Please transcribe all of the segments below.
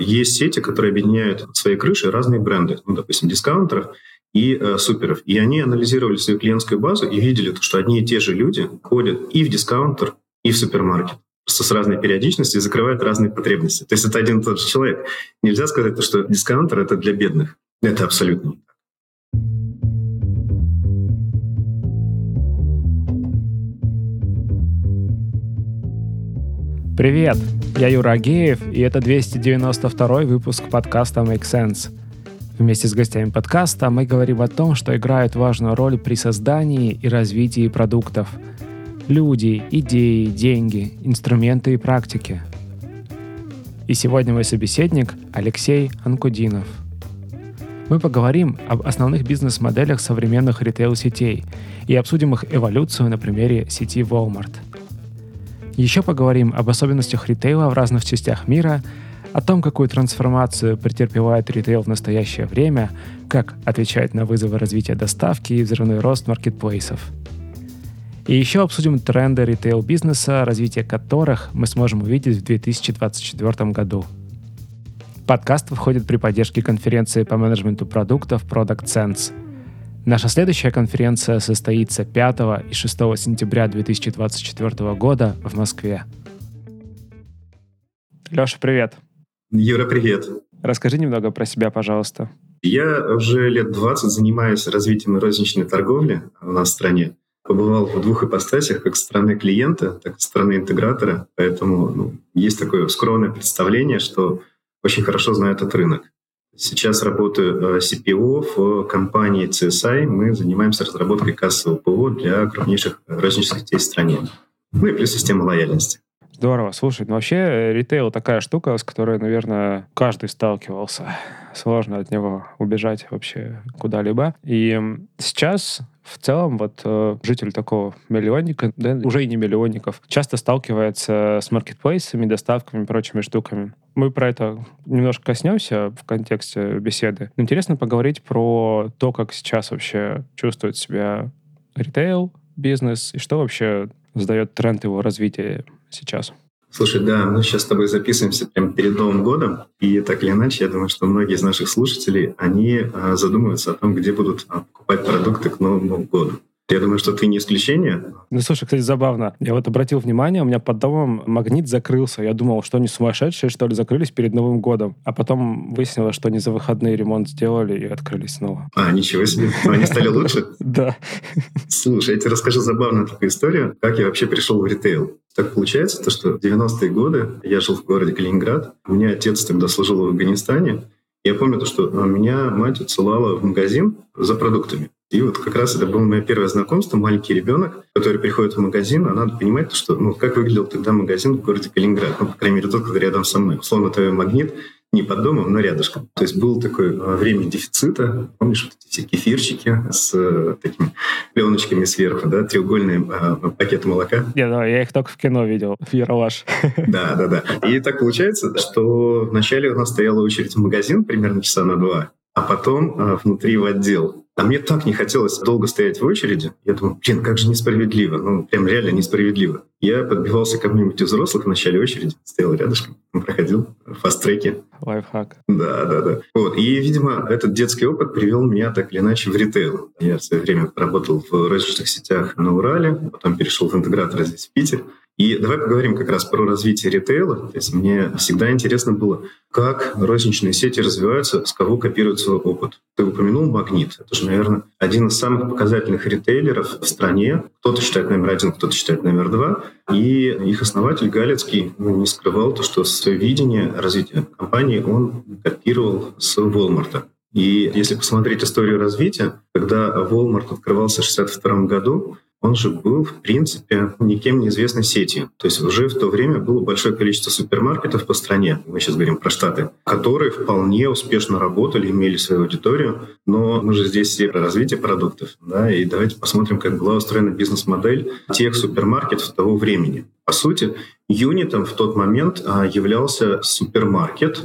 Есть сети, которые объединяют под своей крышей разные бренды, ну, допустим, дискаунтеров и э, суперов. И они анализировали свою клиентскую базу и видели, что одни и те же люди ходят и в дискаунтер, и в супермаркет просто с разной периодичностью и закрывают разные потребности. То есть это один и тот же человек. Нельзя сказать, что дискаунтер — это для бедных. Это абсолютно Привет! Я Юра Агеев, и это 292 выпуск подкаста Make Sense. Вместе с гостями подкаста мы говорим о том, что играют важную роль при создании и развитии продуктов. Люди, идеи, деньги, инструменты и практики. И сегодня мой собеседник Алексей Анкудинов. Мы поговорим об основных бизнес-моделях современных ритейл-сетей и обсудим их эволюцию на примере сети Walmart – еще поговорим об особенностях ритейла в разных частях мира, о том, какую трансформацию претерпевает ритейл в настоящее время, как отвечать на вызовы развития доставки и взрывной рост маркетплейсов. И еще обсудим тренды ритейл-бизнеса, развитие которых мы сможем увидеть в 2024 году. Подкаст выходит при поддержке конференции по менеджменту продуктов Product Sense – Наша следующая конференция состоится 5 и 6 сентября 2024 года в Москве. Леша, привет. Юра, привет. Расскажи немного про себя, пожалуйста. Я уже лет 20 занимаюсь развитием розничной торговли у нас в стране. Побывал в двух ипостасях, как со стороны клиента, так и со стороны интегратора. Поэтому ну, есть такое скромное представление, что очень хорошо знаю этот рынок. Сейчас работаю э, CPO в компании CSI. Мы занимаемся разработкой кассового ПО для крупнейших розничных сетей в стране. Ну и плюс система лояльности. Здорово. Слушай, ну вообще э, ритейл такая штука, с которой, наверное, каждый сталкивался. Сложно от него убежать вообще куда-либо. И сейчас в целом вот э, житель такого миллионника, да, уже и не миллионников, часто сталкивается с маркетплейсами, доставками и прочими штуками. Мы про это немножко коснемся в контексте беседы. интересно поговорить про то, как сейчас вообще чувствует себя ритейл, бизнес, и что вообще задает тренд его развития сейчас. Слушай, да, мы сейчас с тобой записываемся прямо перед Новым годом, и так или иначе, я думаю, что многие из наших слушателей, они а, задумываются о том, где будут а, покупать продукты к Новому году. Я думаю, что ты не исключение. Ну, слушай, кстати, забавно. Я вот обратил внимание, у меня под домом магнит закрылся. Я думал, что они сумасшедшие, что ли, закрылись перед Новым годом. А потом выяснилось, что они за выходные ремонт сделали и открылись снова. А, ничего себе. Они стали лучше? Да. Слушай, я тебе расскажу забавную такую историю, как я вообще пришел в ритейл. Так получается, то, что в 90-е годы я жил в городе Калининград. У меня отец тогда служил в Афганистане. Я помню то, что меня мать отсылала в магазин за продуктами. И вот как раз это было мое первое знакомство, маленький ребенок, который приходит в магазин, а надо понимать, что, ну, как выглядел тогда магазин в городе Калининград, ну, по крайней мере, тот, который рядом со мной. Условно, твой магнит не под домом, но рядышком. То есть было такое а, время дефицита. Помнишь, вот эти все кефирчики с э, такими пленочками сверху, да, треугольные э, пакеты молока? Я, да, я их только в кино видел, Ералаш. Да, да, да. И так получается, что вначале у нас стояла очередь в магазин примерно часа на два, а потом э, внутри в отдел. А мне так не хотелось долго стоять в очереди. Я думаю, блин, как же несправедливо. Ну, прям реально несправедливо. Я подбивался к кому-нибудь из взрослых в начале очереди, стоял рядышком, проходил фаст-треки. Лайфхак. Да, да, да. Вот. И, видимо, этот детский опыт привел меня так или иначе в ритейл. Я в свое время работал в розничных сетях на Урале, потом перешел в интегратор здесь, в Питер. И давай поговорим как раз про развитие ритейла. То есть мне всегда интересно было, как розничные сети развиваются, с кого копируют свой опыт. Ты упомянул «Магнит». Это же, наверное, один из самых показательных ритейлеров в стране. Кто-то считает номер один, кто-то считает номер два. И их основатель Галецкий ну, не скрывал то, что свое видение развития компании он копировал с Walmart. И если посмотреть историю развития, когда Walmart открывался в 1962 году, он же был, в принципе, никем неизвестной сетью. То есть уже в то время было большое количество супермаркетов по стране, мы сейчас говорим про Штаты, которые вполне успешно работали, имели свою аудиторию, но мы же здесь все про развитие продуктов. Да, и давайте посмотрим, как была устроена бизнес-модель тех супермаркетов того времени. По сути, юнитом в тот момент а, являлся супермаркет,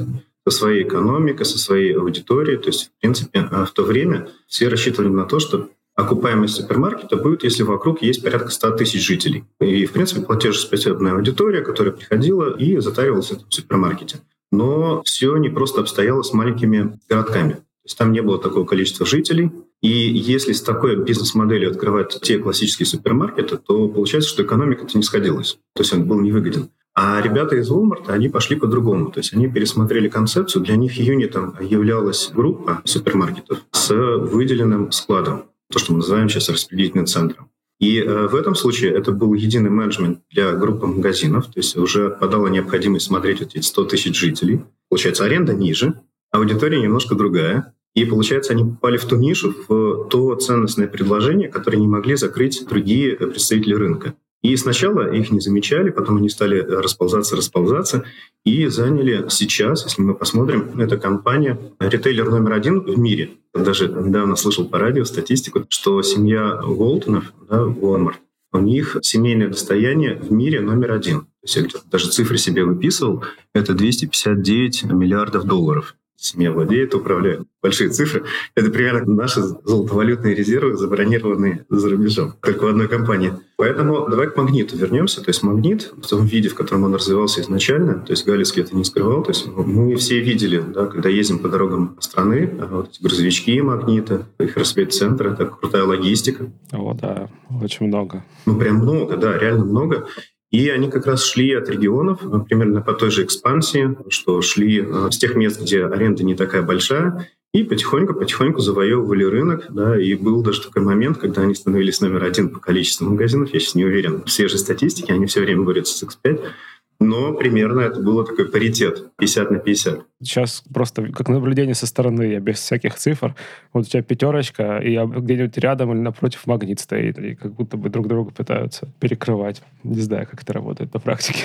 со своей экономикой, со своей аудиторией. То есть, в принципе, а, в то время все рассчитывали на то, что окупаемость супермаркета будет, если вокруг есть порядка 100 тысяч жителей. И, в принципе, платежеспособная аудитория, которая приходила и затаривалась в этом супермаркете. но все не просто обстояло с маленькими городками. То есть там не было такого количества жителей, и если с такой бизнес-моделью открывать те классические супермаркеты, то получается, что экономика-то не сходилась. То есть он был невыгоден. А ребята из Walmart, они пошли по-другому. То есть они пересмотрели концепцию. Для них юнитом являлась группа супермаркетов с выделенным складом. То, что мы называем сейчас распределительным центром. И э, в этом случае это был единый менеджмент для группы магазинов, то есть уже отпадала необходимость смотреть вот эти 100 тысяч жителей. Получается, аренда ниже, аудитория немножко другая. И, получается, они попали в ту нишу, в то ценностное предложение, которое не могли закрыть другие представители рынка. И сначала их не замечали, потом они стали расползаться, расползаться и заняли сейчас, если мы посмотрим, это компания, ритейлер номер один в мире. Даже недавно слышал по радио статистику, что семья Уолтонов, да, Walmart, у них семейное достояние в мире номер один. Я даже цифры себе выписывал, это 259 миллиардов долларов семья владеет, управляет. Большие цифры. Это примерно наши золотовалютные резервы, забронированные за рубежом, только в одной компании. Поэтому давай к магниту вернемся. То есть магнит в том виде, в котором он развивался изначально, то есть Галицкий это не скрывал, то есть мы все видели, да, когда ездим по дорогам страны, а вот эти грузовички магнита, их распределитель это крутая логистика. О, да, очень много. Ну, прям много, да, реально много. И они как раз шли от регионов, э, примерно по той же экспансии, что шли э, с тех мест, где аренда не такая большая, и потихоньку-потихоньку завоевывали рынок. Да, и был даже такой момент, когда они становились номер один по количеству магазинов. Я сейчас не уверен в свежей статистике, они все время борются с X5 но примерно это было такой паритет 50 на 50. Сейчас просто как наблюдение со стороны, я без всяких цифр. Вот у тебя пятерочка, и где-нибудь рядом или напротив магнит стоит, и как будто бы друг друга пытаются перекрывать. Не знаю, как это работает на практике.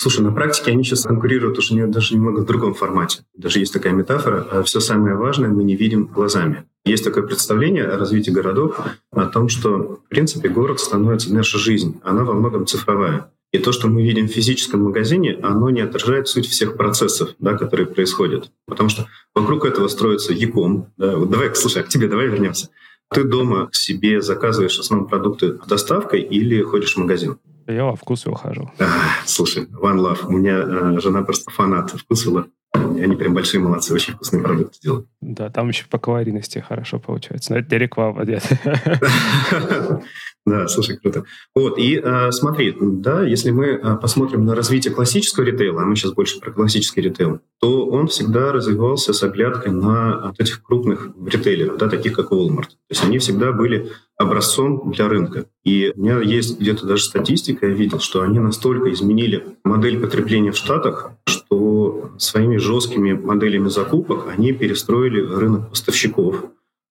Слушай, на практике они сейчас конкурируют уже не, даже немного в другом формате. Даже есть такая метафора. А Все самое важное мы не видим глазами. Есть такое представление о развитии городов, о том, что, в принципе, город становится наша жизнь. Она во многом цифровая. И то, что мы видим в физическом магазине, оно не отражает суть всех процессов, да, которые происходят. Потому что вокруг этого строится яком. Да. Вот давай, слушай, а к тебе давай вернемся. Ты дома себе заказываешь основные продукты доставкой или ходишь в магазин? Я во вкусвилл хожу. А, слушай, one love. У меня э, жена просто фанат вкусвилла. Они прям большие молодцы, очень вкусные продукты делают. Да, там еще по калорийности хорошо получается. Но это не реклама, нет. Да, слушай, круто. Вот, и э, смотри, да, если мы э, посмотрим на развитие классического ритейла, а мы сейчас больше про классический ритейл, то он всегда развивался с оглядкой на этих крупных ритейлеров, да, таких как Walmart. То есть они всегда были образцом для рынка. И у меня есть где-то даже статистика, я видел, что они настолько изменили модель потребления в Штатах, что своими жесткими моделями закупок они перестроили рынок поставщиков.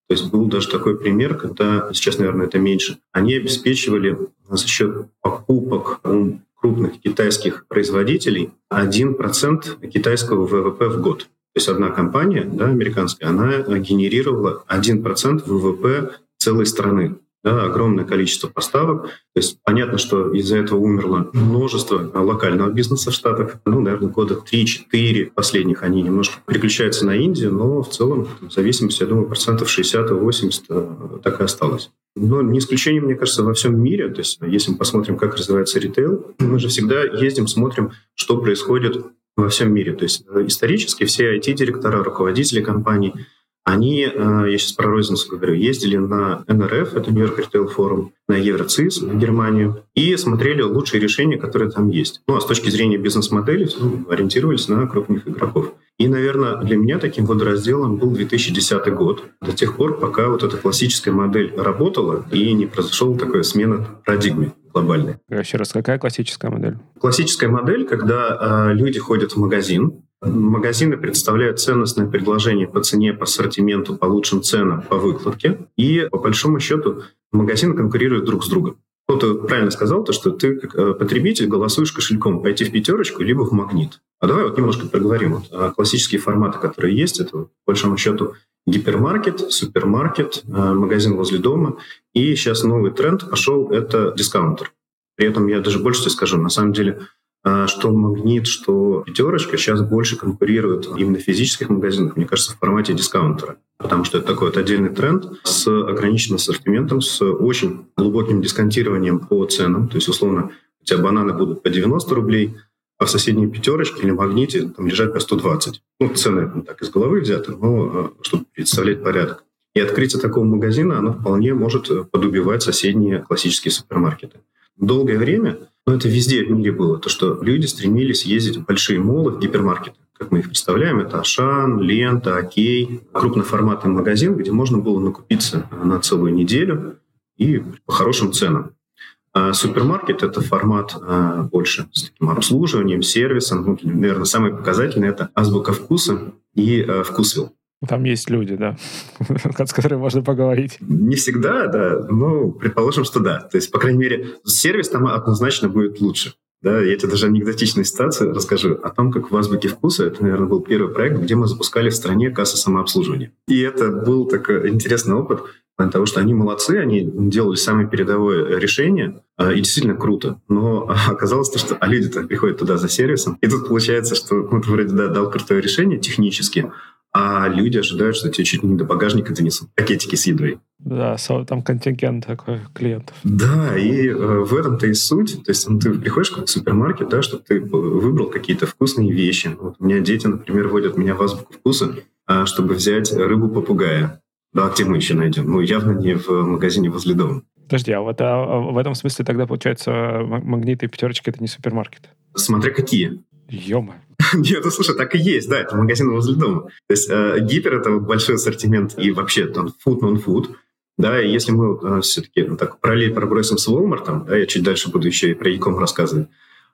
То есть был даже такой пример, когда, сейчас, наверное, это меньше, они обеспечивали за счет покупок у крупных китайских производителей 1% китайского ВВП в год. То есть одна компания, да, американская, она генерировала 1% ВВП целой страны да, огромное количество поставок. То есть понятно, что из-за этого умерло множество локального бизнеса в Штатах. Ну, наверное, года 3-4 последних они немножко переключаются на Индию, но в целом в зависимости, я думаю, процентов 60-80 э, так и осталось. Но не исключение, мне кажется, во всем мире. То есть если мы посмотрим, как развивается ритейл, мы же всегда ездим, смотрим, что происходит во всем мире. То есть исторически все IT-директора, руководители компаний – они, э, я сейчас про розницу говорю, ездили на НРФ, это Нью-Йорк Retail Forum, на Евроцис в Германию, и смотрели лучшие решения, которые там есть. Ну, а с точки зрения бизнес-модели ну, ориентировались на крупных игроков. И, наверное, для меня таким водоразделом был 2010 год, до тех пор, пока вот эта классическая модель работала и не произошла такая смена парадигмы глобальной. Еще раз, какая классическая модель? Классическая модель, когда э, люди ходят в магазин, Магазины представляют ценностное предложение по цене, по ассортименту, по лучшим ценам, по выкладке. И по большому счету магазины конкурируют друг с другом. Кто-то правильно сказал, то, что ты как э, потребитель голосуешь кошельком пойти в пятерочку либо в магнит. А давай вот немножко проговорим. Вот, а классические форматы, которые есть, это по большому счету гипермаркет, супермаркет, э, магазин возле дома. И сейчас новый тренд пошел – это дискаунтер. При этом я даже больше тебе скажу, на самом деле что магнит, что пятерочка сейчас больше конкурируют именно в физических магазинах, мне кажется, в формате дискаунтера. Потому что это такой вот отдельный тренд с ограниченным ассортиментом, с очень глубоким дисконтированием по ценам. То есть, условно, у тебя бананы будут по 90 рублей, а в соседней пятерочке или магните там лежат по 120. Ну, цены ну, так из головы взяты, но э, чтобы представлять порядок. И открытие такого магазина, оно вполне может подубивать соседние классические супермаркеты. Долгое время, но это везде в мире было, то, что люди стремились ездить в большие молы, в гипермаркеты. Как мы их представляем, это Ашан, Лента, Окей, крупноформатный магазин, где можно было накупиться на целую неделю и по хорошим ценам. А супермаркет – это формат а, больше с таким обслуживанием, сервисом. Ну, наверное, самый показательный – это азбука вкуса и а, вкусвилл. Там есть люди, да, с которыми можно поговорить. Не всегда, да, но предположим, что да. То есть, по крайней мере, сервис там однозначно будет лучше. Да, я тебе даже анекдотичную ситуацию расскажу о том, как в Азбуке вкуса, это, наверное, был первый проект, где мы запускали в стране кассы самообслуживания. И это был такой интересный опыт, того, что они молодцы, они делали самое передовое решение, а, и действительно круто. Но оказалось то, что а люди-то приходят туда за сервисом, и тут получается, что ну, ты вроде да, дал крутое решение технически, а люди ожидают, что тебе чуть ли не до багажника донесут пакетики с едой. Да, там контингент такой клиентов. Да, и э, в этом-то и суть. То есть ну, ты приходишь в супермаркет, да, чтобы ты выбрал какие-то вкусные вещи. Вот у меня дети, например, водят меня в азбуку вкуса, э, чтобы взять рыбу-попугая. Да, где мы еще найдем? Ну, явно не в магазине возле дома. Подожди, а вот а, а в этом смысле тогда, получается, магниты и пятерочки — это не супермаркет? Смотря какие. Ё-моё. Нет, ну слушай, так и есть, да, это магазин возле дома. То есть э, гипер — это большой ассортимент и вообще там food, non-food. Да, и если мы э, все-таки ну, так параллель пробросим с Walmart, да, я чуть дальше буду еще и про Яком рассказывать,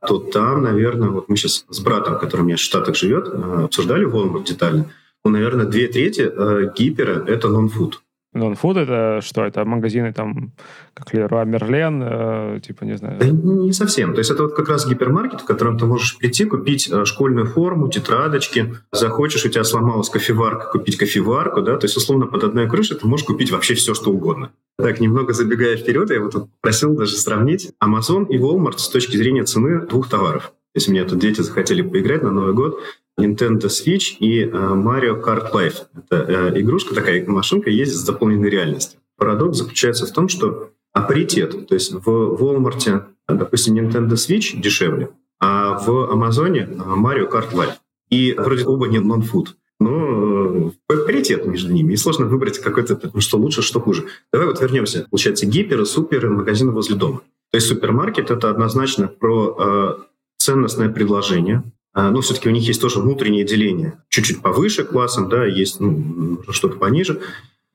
то там, наверное, вот мы сейчас с братом, который у меня в Штатах живет, э, обсуждали Walmart детально, ну, наверное, две трети э, гипера — это нон-фуд. Нон-фуд это что? Это магазины там, как Леруа Мерлен, э, типа, не знаю. Да не совсем. То есть это вот как раз гипермаркет, в котором ты можешь прийти, купить э, школьную форму, тетрадочки. Захочешь, у тебя сломалась кофеварка, купить кофеварку, да, то есть условно под одной крышей ты можешь купить вообще все, что угодно. Так, немного забегая вперед, я вот просил даже сравнить Amazon и Walmart с точки зрения цены двух товаров. Если мне тут дети захотели поиграть на Новый год, Nintendo Switch и э, Mario Kart Life. Это э, игрушка такая, машинка ездит с дополненной реальностью. Парадокс заключается в том, что апаритет, то есть в Walmart, допустим, Nintendo Switch дешевле, а в Амазоне э, Mario Kart Life. И вроде оба не нон-фуд. Но паритет между ними. И сложно выбрать какой-то, что лучше, что хуже. Давай вот вернемся. Получается, гиперы, суперы, магазины возле дома. То есть супермаркет — это однозначно про э, ценностное предложение, но все-таки у них есть тоже внутреннее деление. Чуть-чуть повыше классом, да, есть ну, что-то пониже.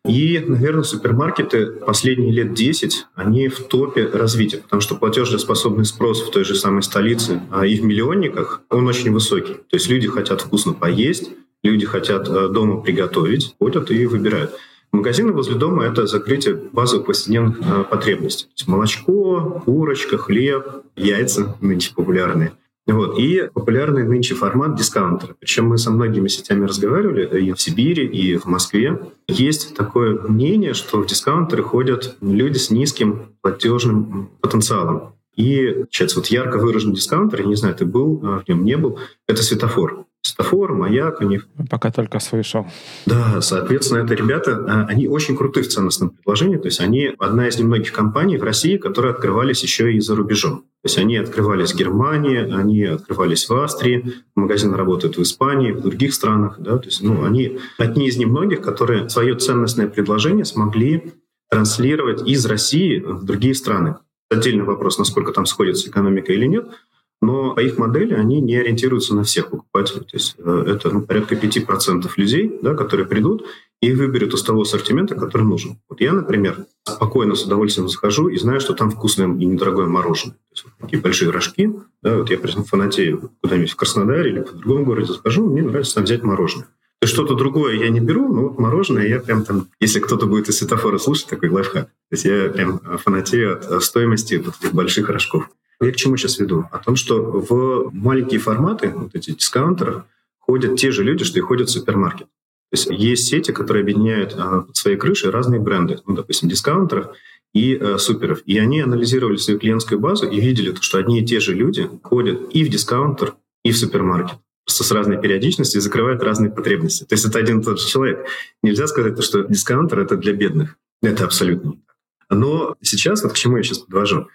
И, наверное, супермаркеты последние лет 10, они в топе развития, потому что платежеспособный спрос в той же самой столице а и в миллионниках, он очень высокий. То есть люди хотят вкусно поесть, люди хотят э, дома приготовить, ходят и выбирают. Магазины возле дома – это закрытие базовых повседневных э, потребностей. То есть молочко, курочка, хлеб, яйца нынче популярные. Вот. И популярный нынче формат дискаунтера. Причем мы со многими сетями разговаривали и в Сибири, и в Москве. Есть такое мнение, что в дискаунтеры ходят люди с низким платежным потенциалом. И, сейчас вот ярко выраженный дискаунтер, я не знаю, ты был а, в нем, не был, это светофор. Светофор, маяк у них. Пока только слышал. Да, соответственно, это ребята, а, они очень крутые в ценностном предложении. То есть они одна из немногих компаний в России, которые открывались еще и за рубежом. То есть они открывались в Германии, они открывались в Австрии, магазины работают в Испании, в других странах. Да? То есть ну, они одни из немногих, которые свое ценностное предложение смогли транслировать из России в другие страны. Отдельный вопрос, насколько там сходится экономика или нет – но их модели они не ориентируются на всех покупателей. То есть э, это ну, порядка 5% людей, да, которые придут и выберут из того ассортимента, который нужен. Вот я, например, спокойно, с удовольствием захожу и знаю, что там вкусное и недорогое мороженое. То есть вот такие большие рожки. Да, вот я, прям фанатею куда-нибудь в Краснодаре или в другом городе захожу, мне нравится там взять мороженое. Что-то другое я не беру, но вот мороженое я прям там, если кто-то будет из светофора слушать, такой лайфхак. То есть я прям фанатею от стоимости вот этих больших рожков. Я к чему сейчас веду? О том, что в маленькие форматы, вот эти дискаунтеры, ходят те же люди, что и ходят в супермаркет. То есть есть сети, которые объединяют а, под своей крышей разные бренды, ну, допустим, дискаунтеров и э, суперов. И они анализировали свою клиентскую базу и видели, что одни и те же люди ходят и в дискаунтер, и в супермаркет просто с разной периодичностью закрывают разные потребности. То есть это один и тот же человек. Нельзя сказать, что дискаунтер — это для бедных. Это абсолютно. Но сейчас, вот к чему я сейчас подвожу.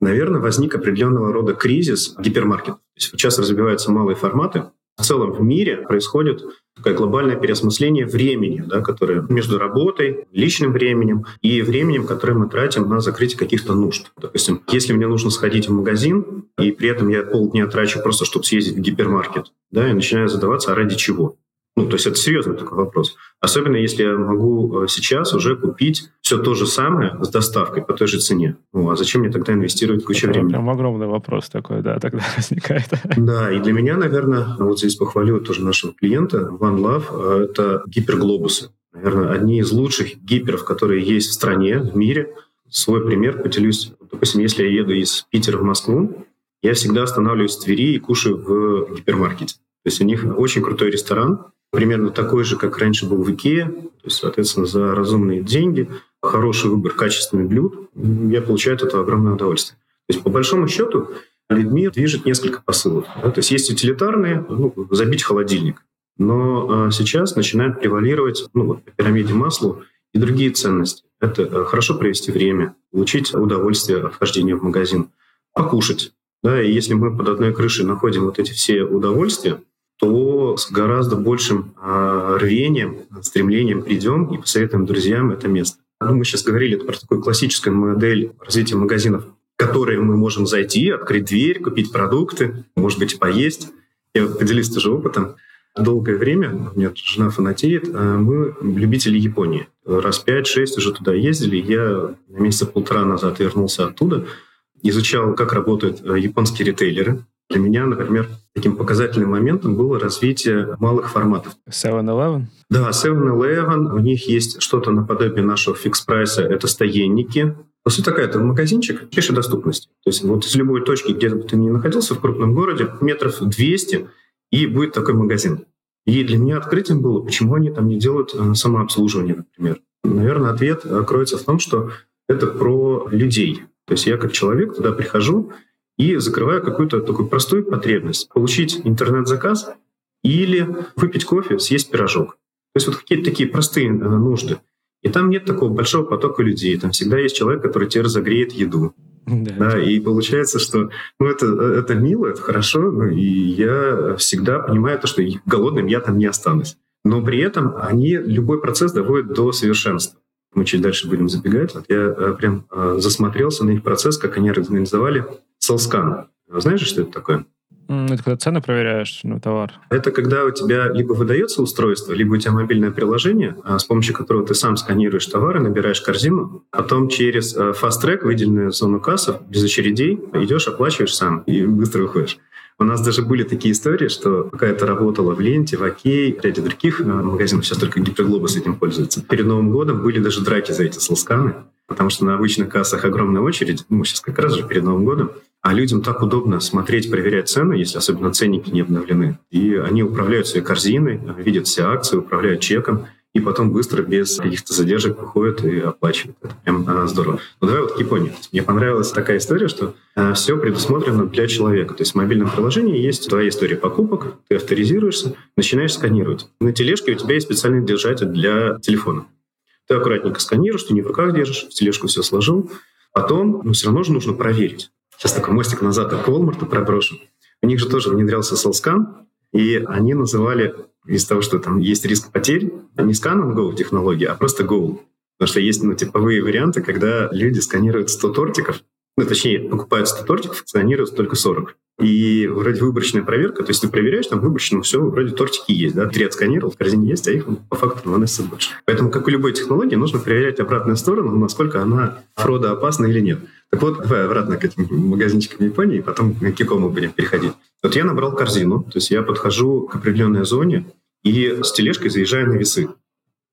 наверное, возник определенного рода кризис гипермаркетов. То есть сейчас развиваются малые форматы. В целом в мире происходит такое глобальное переосмысление времени, да, которое между работой, личным временем и временем, которое мы тратим на закрытие каких-то нужд. Допустим, если мне нужно сходить в магазин, и при этом я полдня трачу просто, чтобы съездить в гипермаркет, да, я начинаю задаваться, а ради чего? Ну, то есть это серьезный такой вопрос. Особенно если я могу э, сейчас уже купить все то же самое с доставкой по той же цене. Ну, а зачем мне тогда инвестировать кучу это времени? Прям огромный вопрос такой, да, тогда возникает. Да, и для меня, наверное, вот здесь похвалю тоже нашего клиента, One Love, э, это гиперглобусы. Наверное, одни из лучших гиперов, которые есть в стране, в мире. Свой пример поделюсь. Допустим, если я еду из Питера в Москву, я всегда останавливаюсь в Твери и кушаю в гипермаркете. То есть у них очень крутой ресторан, примерно такой же, как раньше был в Икее, то есть, соответственно, за разумные деньги, хороший выбор качественных блюд, я получаю от этого огромное удовольствие. То есть, по большому счету, людьми движет несколько посылов. Да? То есть есть утилитарные, ну, забить холодильник. Но а, сейчас начинают превалировать ну, вот, по пирамиде масла и другие ценности. Это а, хорошо провести время, получить удовольствие от вхождения в магазин, покушать. Да, и если мы под одной крышей находим вот эти все удовольствия, то с гораздо большим э, рвением, стремлением придем и посоветуем друзьям это место. Ну, мы сейчас говорили про такую классическую модель развития магазинов, в которые мы можем зайти, открыть дверь, купить продукты, может быть, поесть. Я поделюсь тоже опытом. Долгое время, у меня жена фанатеет, мы любители Японии. Раз пять-шесть уже туда ездили. Я месяца полтора назад вернулся оттуда, изучал, как работают э, японские ритейлеры, для меня, например, таким показательным моментом было развитие малых форматов. 7-Eleven? Да, 7-Eleven. У них есть что-то наподобие нашего фикс-прайса. Это стоянники. По сути, такая это магазинчик пешей доступности. То есть вот из любой точки, где бы ты ни находился в крупном городе, метров 200, и будет такой магазин. И для меня открытием было, почему они там не делают э, самообслуживание, например. Наверное, ответ э, кроется в том, что это про людей. То есть я как человек туда прихожу, и закрываю какую-то такую простую потребность. Получить интернет-заказ или выпить кофе, съесть пирожок. То есть вот какие-то такие простые э, нужды. И там нет такого большого потока людей. Там всегда есть человек, который тебе разогреет еду. Да, да, и получается, что ну, это, это мило, это хорошо, ну, и я всегда понимаю то, что голодным я там не останусь. Но при этом они любой процесс доводят до совершенства. Мы чуть дальше будем забегать. Вот я э, прям э, засмотрелся на их процесс, как они организовали Селскан. Знаешь, что это такое? Это когда цены проверяешь на товар? Это когда у тебя либо выдается устройство, либо у тебя мобильное приложение, а, с помощью которого ты сам сканируешь товары, набираешь корзину, потом через а, Fast Track, выделенную зону кассов, без очередей, идешь, оплачиваешь сам и быстро выходишь. У нас даже были такие истории, что пока это работало в Ленте, в Окей, в ряде других а, магазинов, сейчас только Гиперглобус этим пользуется. Перед Новым годом были даже драки за эти слсканы, потому что на обычных кассах огромная очередь, ну, сейчас как раз же перед Новым годом, а людям так удобно смотреть, проверять цены, если особенно ценники не обновлены. И они управляют своей корзиной, видят все акции, управляют чеком, и потом быстро, без каких-то задержек, выходят и оплачивают. Это прям а, здорово. Но давай вот к Японии. Мне понравилась такая история, что а, все предусмотрено для человека. То есть в мобильном приложении есть твоя история покупок, ты авторизируешься, начинаешь сканировать. На тележке у тебя есть специальный держатель для телефона. Ты аккуратненько сканируешь, ты не в руках держишь, в тележку все сложил. Потом ну, все равно же нужно проверить. Сейчас такой мостик назад к Walmart проброшу. У них же тоже внедрялся Soulscan, и они называли из того, что там есть риск потерь, не scan and go технология, а просто go. Потому что есть ну, типовые варианты, когда люди сканируют 100 тортиков, ну, точнее, покупают 100 тортиков, сканируют только 40. И вроде выборочная проверка, то есть ты проверяешь, там выборочно все, вроде тортики есть, да, три отсканировал, в корзине есть, а их по факту наносится больше. Поэтому, как у любой технологии, нужно проверять обратную сторону, насколько она фродоопасна или нет. Так вот, давай обратно к этим магазинчикам Японии, потом к Кикому будем переходить. Вот я набрал корзину, то есть я подхожу к определенной зоне и с тележкой заезжаю на весы.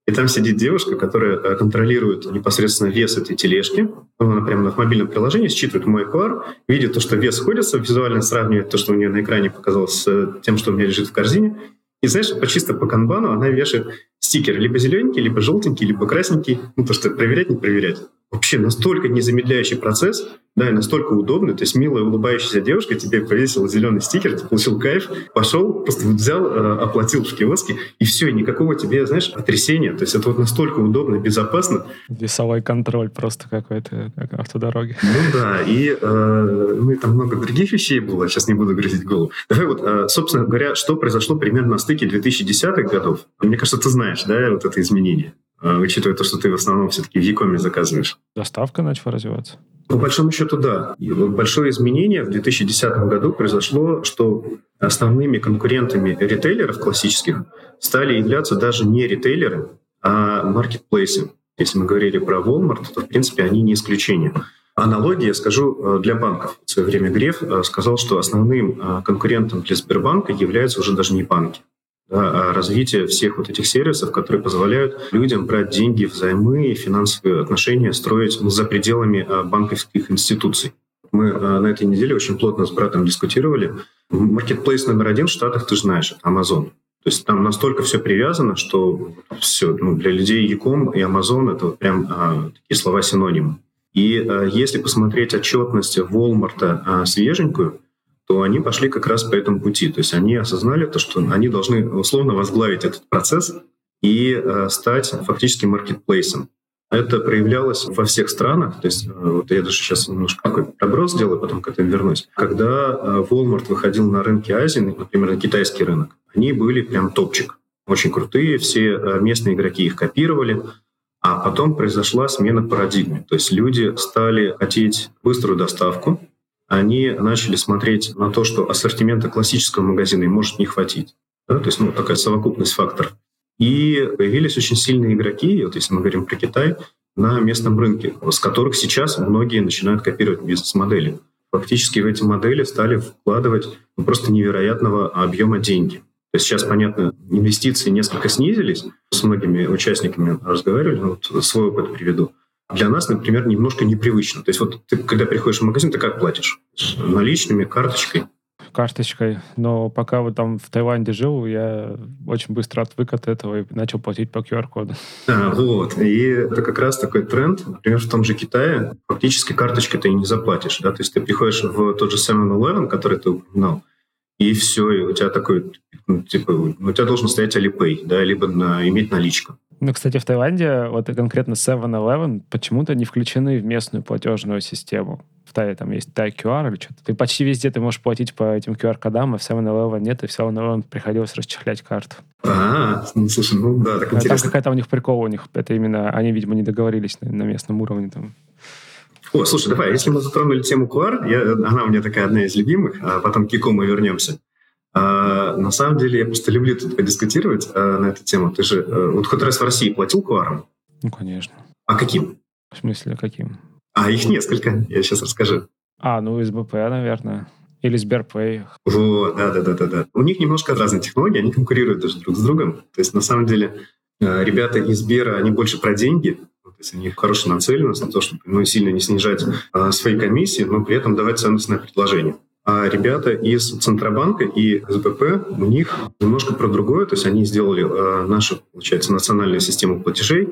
И там сидит девушка, которая э, контролирует непосредственно вес этой тележки. Она прямо в мобильном приложении считывает мой QR, видит то, что вес сходится, визуально сравнивает то, что у нее на экране показалось с э, тем, что у меня лежит в корзине. И знаешь, по чисто по канбану она вешает стикер либо зелененький, либо желтенький, либо красненький. Ну, то, что проверять, не проверять. Вообще настолько незамедляющий процесс, да, и настолько удобный. То есть милая улыбающаяся девушка тебе повесила зеленый стикер, ты получил кайф, пошел, просто взял, э, оплатил в киоске, и все, и никакого тебе, знаешь, потрясения. То есть это вот настолько удобно, безопасно. Весовой контроль просто какой-то автодороги. Ну да, и э, ну и там много других вещей было, сейчас не буду грызить голову. Давай вот, э, собственно говоря, что произошло примерно на стыке 2010-х годов? Мне кажется, ты знаешь, да, вот это изменение. А, учитывая то, что ты в основном все-таки в Якоме заказываешь. Доставка начала развиваться? По большому счету, да. Большое изменение в 2010 году произошло, что основными конкурентами ритейлеров классических стали являться даже не ритейлеры, а маркетплейсы. Если мы говорили про Walmart, то, в принципе, они не исключение. Аналогия, скажу, э, для банков. В свое время Греф э, сказал, что основным э, конкурентом для Сбербанка являются уже даже не банки да, развитие всех вот этих сервисов, которые позволяют людям брать деньги взаймы и финансовые отношения строить за пределами а, банковских институций. Мы а, на этой неделе очень плотно с братом дискутировали. Маркетплейс номер один в Штатах, ты знаешь, это Amazon. То есть там настолько все привязано, что все, ну, для людей Яком и Amazon это вот прям а, такие слова синонимы. И а, если посмотреть отчетность Walmart а, свеженькую, то они пошли как раз по этому пути. То есть они осознали то, что они должны условно возглавить этот процесс и э, стать фактически маркетплейсом. Это проявлялось во всех странах. То есть э, вот я даже сейчас немножко такой проброс сделаю, потом к этому вернусь. Когда э, Walmart выходил на рынки Азии, например, на китайский рынок, они были прям топчик. Очень крутые, все местные игроки их копировали. А потом произошла смена парадигмы. То есть люди стали хотеть быструю доставку, они начали смотреть на то, что ассортимента классического магазина им может не хватить. Да? То есть ну, такая совокупность факторов. И появились очень сильные игроки, вот если мы говорим про Китай, на местном рынке, с которых сейчас многие начинают копировать бизнес-модели. Фактически в эти модели стали вкладывать ну, просто невероятного объема деньги. То есть сейчас, понятно, инвестиции несколько снизились. С многими участниками разговаривали, ну, вот свой опыт приведу для нас, например, немножко непривычно. То есть вот ты, когда приходишь в магазин, ты как платишь? Наличными, карточкой? Карточкой. Но пока вот там в Таиланде жил, я очень быстро отвык от этого и начал платить по QR-коду. А, вот. И это как раз такой тренд. Например, в том же Китае фактически карточкой ты и не заплатишь. Да? То есть ты приходишь в тот же 7-Eleven, который ты упоминал, и все, и у тебя такой, ну, типа, у тебя должен стоять Alipay, да, либо на, иметь наличку. Ну, кстати, в Таиланде, вот конкретно 7-Eleven, почему-то не включены в местную платежную систему. В Тае там есть Тай QR или что-то. Ты почти везде ты можешь платить по этим QR-кодам, а в 7-Eleven нет, и в 7-Eleven приходилось расчехлять карту. А, ну, слушай, ну да, так а интересно. Там какая-то у них прикол у них. Это именно, они, видимо, не договорились на, на местном уровне там. О, слушай, давай, если мы затронули тему QR, я, она у меня такая одна из любимых, а потом к Кику мы вернемся. А, на самом деле, я просто люблю тут подискутировать а, на эту тему. Ты же а, вот хоть раз в России платил куаром? Ну, конечно. А каким? В смысле, каким? А их несколько, я сейчас расскажу. А, ну, СБП, наверное. Или Сберпэй. Вот, да-да-да-да. У них немножко разные технологии, они конкурируют даже друг с другом. То есть, на самом деле, ребята из Сбера, они больше про деньги, то есть у них хорошая нацеленность на то, чтобы ну, сильно не снижать а, свои комиссии, но при этом давать ценностное предложение. А ребята из Центробанка и СБП, у них немножко про другое. То есть они сделали э, нашу, получается, национальную систему платежей,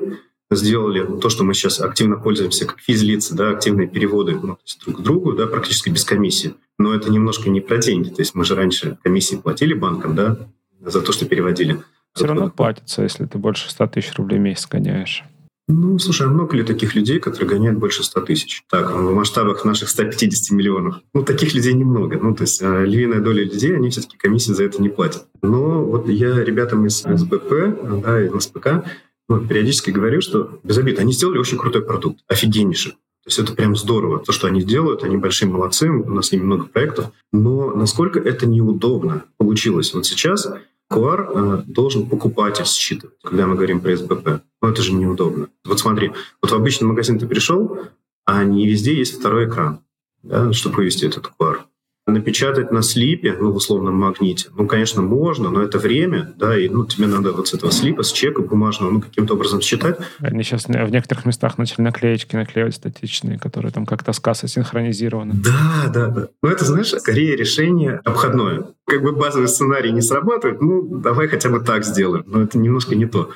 сделали то, что мы сейчас активно пользуемся как физлицы, да, активные переводы ну, то есть друг к другу, да, практически без комиссии. Но это немножко не про деньги. То есть мы же раньше комиссии платили банкам, да, за то, что переводили. Все равно платится, если ты больше 100 тысяч рублей в месяц гоняешь. Ну, слушай, а много ли таких людей, которые гоняют больше 100 тысяч? Так, в масштабах наших 150 миллионов. Ну, таких людей немного. Ну, то есть э, львиная доля людей, они все-таки комиссии за это не платят. Но вот я ребятам из СБП, да, из СПК, ну, периодически говорю, что без обид, они сделали очень крутой продукт, офигеннейший. То есть это прям здорово. То, что они делают, они большие молодцы, у нас с ними много проектов. Но насколько это неудобно получилось вот сейчас, QR э, должен покупатель считывать, когда мы говорим про СБП. Но это же неудобно. Вот смотри, вот в обычный магазин ты пришел, а не везде есть второй экран, да, чтобы вывести этот QR. Напечатать на слипе, ну, в условном магните, ну, конечно, можно, но это время, да, и ну, тебе надо вот с этого слипа, с чека бумажного, ну, каким-то образом считать. Они сейчас в некоторых местах начали наклеечки наклеивать статичные, которые там как-то с кассой синхронизированы. Да, да, да. Ну, это, знаешь, скорее решение обходное. Как бы базовый сценарий не срабатывает, ну, давай хотя бы так сделаем. Но это немножко не то.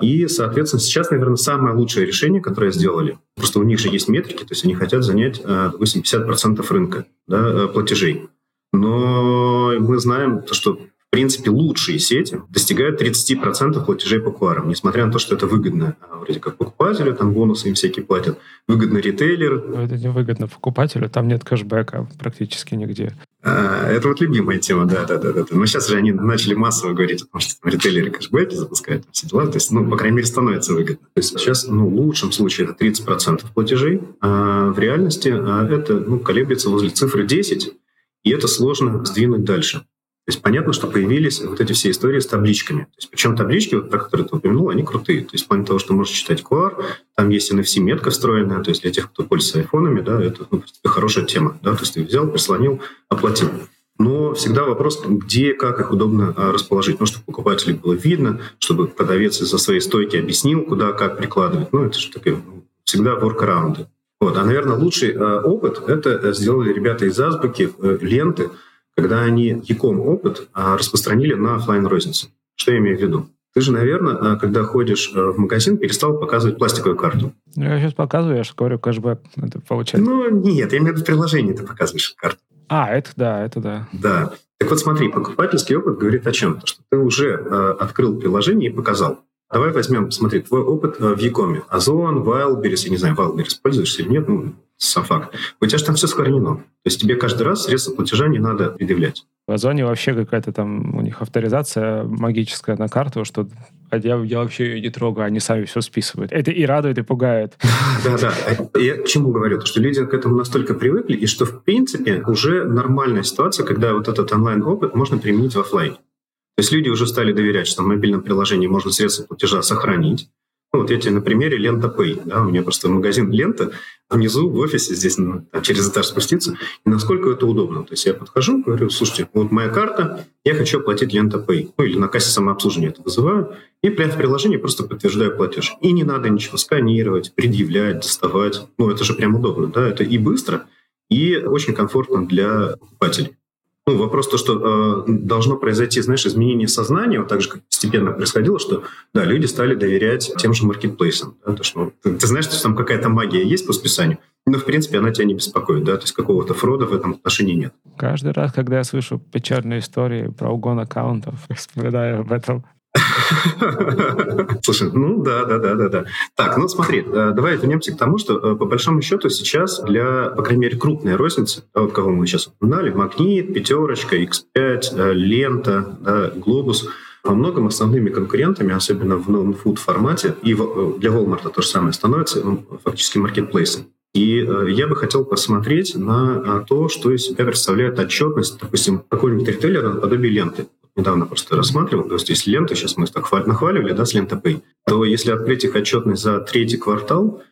И, соответственно, сейчас, наверное, самое лучшее решение, которое сделали, просто у них же есть метрики, то есть они хотят занять, э, допустим, 50% рынка да, э, платежей. Но мы знаем, что принципе, лучшие сети достигают 30% платежей по QR, несмотря на то, что это выгодно а, вроде как покупателю, там бонусы им всякие платят, выгодно ритейлеру. Но это не выгодно покупателю, там нет кэшбэка практически нигде. А, это вот любимая тема, да, да, да, да. Но сейчас же они начали массово говорить о том, что там, ритейлеры кэшбэки запускают, все дела. То есть, ну, по крайней мере, становится выгодно. То есть сейчас, ну, в лучшем случае это 30% платежей, а в реальности а, это, ну, колеблется возле цифры 10, и это сложно сдвинуть дальше. То есть понятно, что появились вот эти все истории с табличками. То есть, причем таблички, вот, про которые ты упомянул, они крутые. То есть в плане того, что можешь читать QR, там есть NFC-метка встроенная, то есть для тех, кто пользуется айфонами, да, это ну, хорошая тема. Да, то есть ты взял, прислонил, оплатил. Но всегда вопрос, где, как их удобно а, расположить. Ну, чтобы покупателю было видно, чтобы продавец из-за своей стойки объяснил, куда, как прикладывать. Ну, это же такие всегда воркараунды. Вот. А, наверное, лучший э, опыт это сделали ребята из Азбуки, э, ленты, когда они Яком опыт а, распространили на офлайн розницу. Что я имею в виду? Ты же, наверное, а, когда ходишь э, в магазин, перестал показывать пластиковую карту. Ну, я сейчас показываю, я же говорю, кэшбэк это получается. Ну, нет, я имею в виду приложение ты показываешь карту. А, это да, это да. Да. Так вот смотри, покупательский опыт говорит о чем? То, что ты уже э, открыл приложение и показал. Давай возьмем, смотри, твой опыт э, в Якоме. Озон, Wildberries, я не знаю, Wildberries пользуешься или нет, ну, сам факт. У тебя же там все сохранено. То есть тебе каждый раз средства платежа не надо предъявлять. В Озоне вообще какая-то там у них авторизация магическая на карту, что я, я вообще ее не трогаю, они сами все списывают. Это и радует, и пугает. Да-да. Я к чему говорю? То, что люди к этому настолько привыкли, и что, в принципе, уже нормальная ситуация, когда вот этот онлайн-опыт можно применить в офлайне. То есть люди уже стали доверять, что в мобильном приложении можно средства платежа сохранить. Вот я тебе на примере Лента Pay. Да, у меня просто магазин Лента внизу в офисе, здесь ну, там, через этаж спуститься. И насколько это удобно. То есть я подхожу, говорю, слушайте, вот моя карта, я хочу оплатить Лента Pay. Ну, или на кассе самообслуживания это вызываю. И прямо в приложении просто подтверждаю платеж. И не надо ничего сканировать, предъявлять, доставать. Ну, это же прям удобно. Да? Это и быстро, и очень комфортно для покупателей. Ну, вопрос то, что э, должно произойти, знаешь, изменение сознания, вот так же, как постепенно происходило, что, да, люди стали доверять тем же маркетплейсам. Да, то, что, ты, ты знаешь, что там какая-то магия есть по списанию, но, в принципе, она тебя не беспокоит, да, то есть какого-то фрода в этом отношении нет. Каждый раз, когда я слышу печальные истории про угон аккаунтов, вспоминаю об этом. Слушай, ну да, да, да, да, да. Так, ну смотри, э, давай вернемся к тому, что э, по большому счету сейчас для, по крайней мере, крупной розницы, вот кого мы сейчас упоминали, Магнит, Пятерочка, X5, э, Лента, да, Глобус, во многом основными конкурентами, особенно в non-food формате, и для Walmart то же самое становится, ну, фактически маркетплейсы. И э, я бы хотел посмотреть на то, что из себя представляет отчетность, допустим, какой-нибудь ритейлера наподобие ленты недавно просто рассматривал, то есть если лента, сейчас мы так нахваливали, да, с лентой Pay, то если открыть их отчетность за третий квартал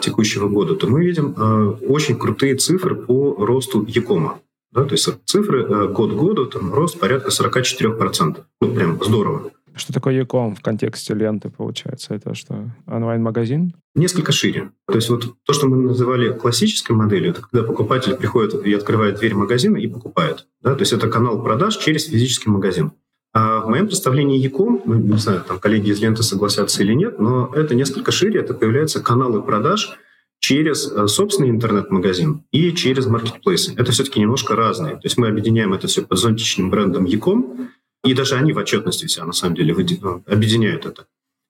текущего года, то мы видим э, очень крутые цифры по росту Якома. Да, то есть цифры э, год к году, там рост порядка 44%. Ну, прям здорово. Что такое Яком в контексте ленты, получается? Это что, онлайн-магазин? Несколько шире. То есть вот то, что мы называли классической моделью, это когда покупатель приходит и открывает дверь магазина и покупает. Да? То есть это канал продаж через физический магазин. А в моем представлении Яком, ну, не знаю, там коллеги из ленты согласятся или нет, но это несколько шире, это появляются каналы продаж через э, собственный интернет-магазин и через маркетплейсы. Это все-таки немножко разные. То есть мы объединяем это все под зонтичным брендом Яком, и даже они в отчетности себя на самом деле объединяют это.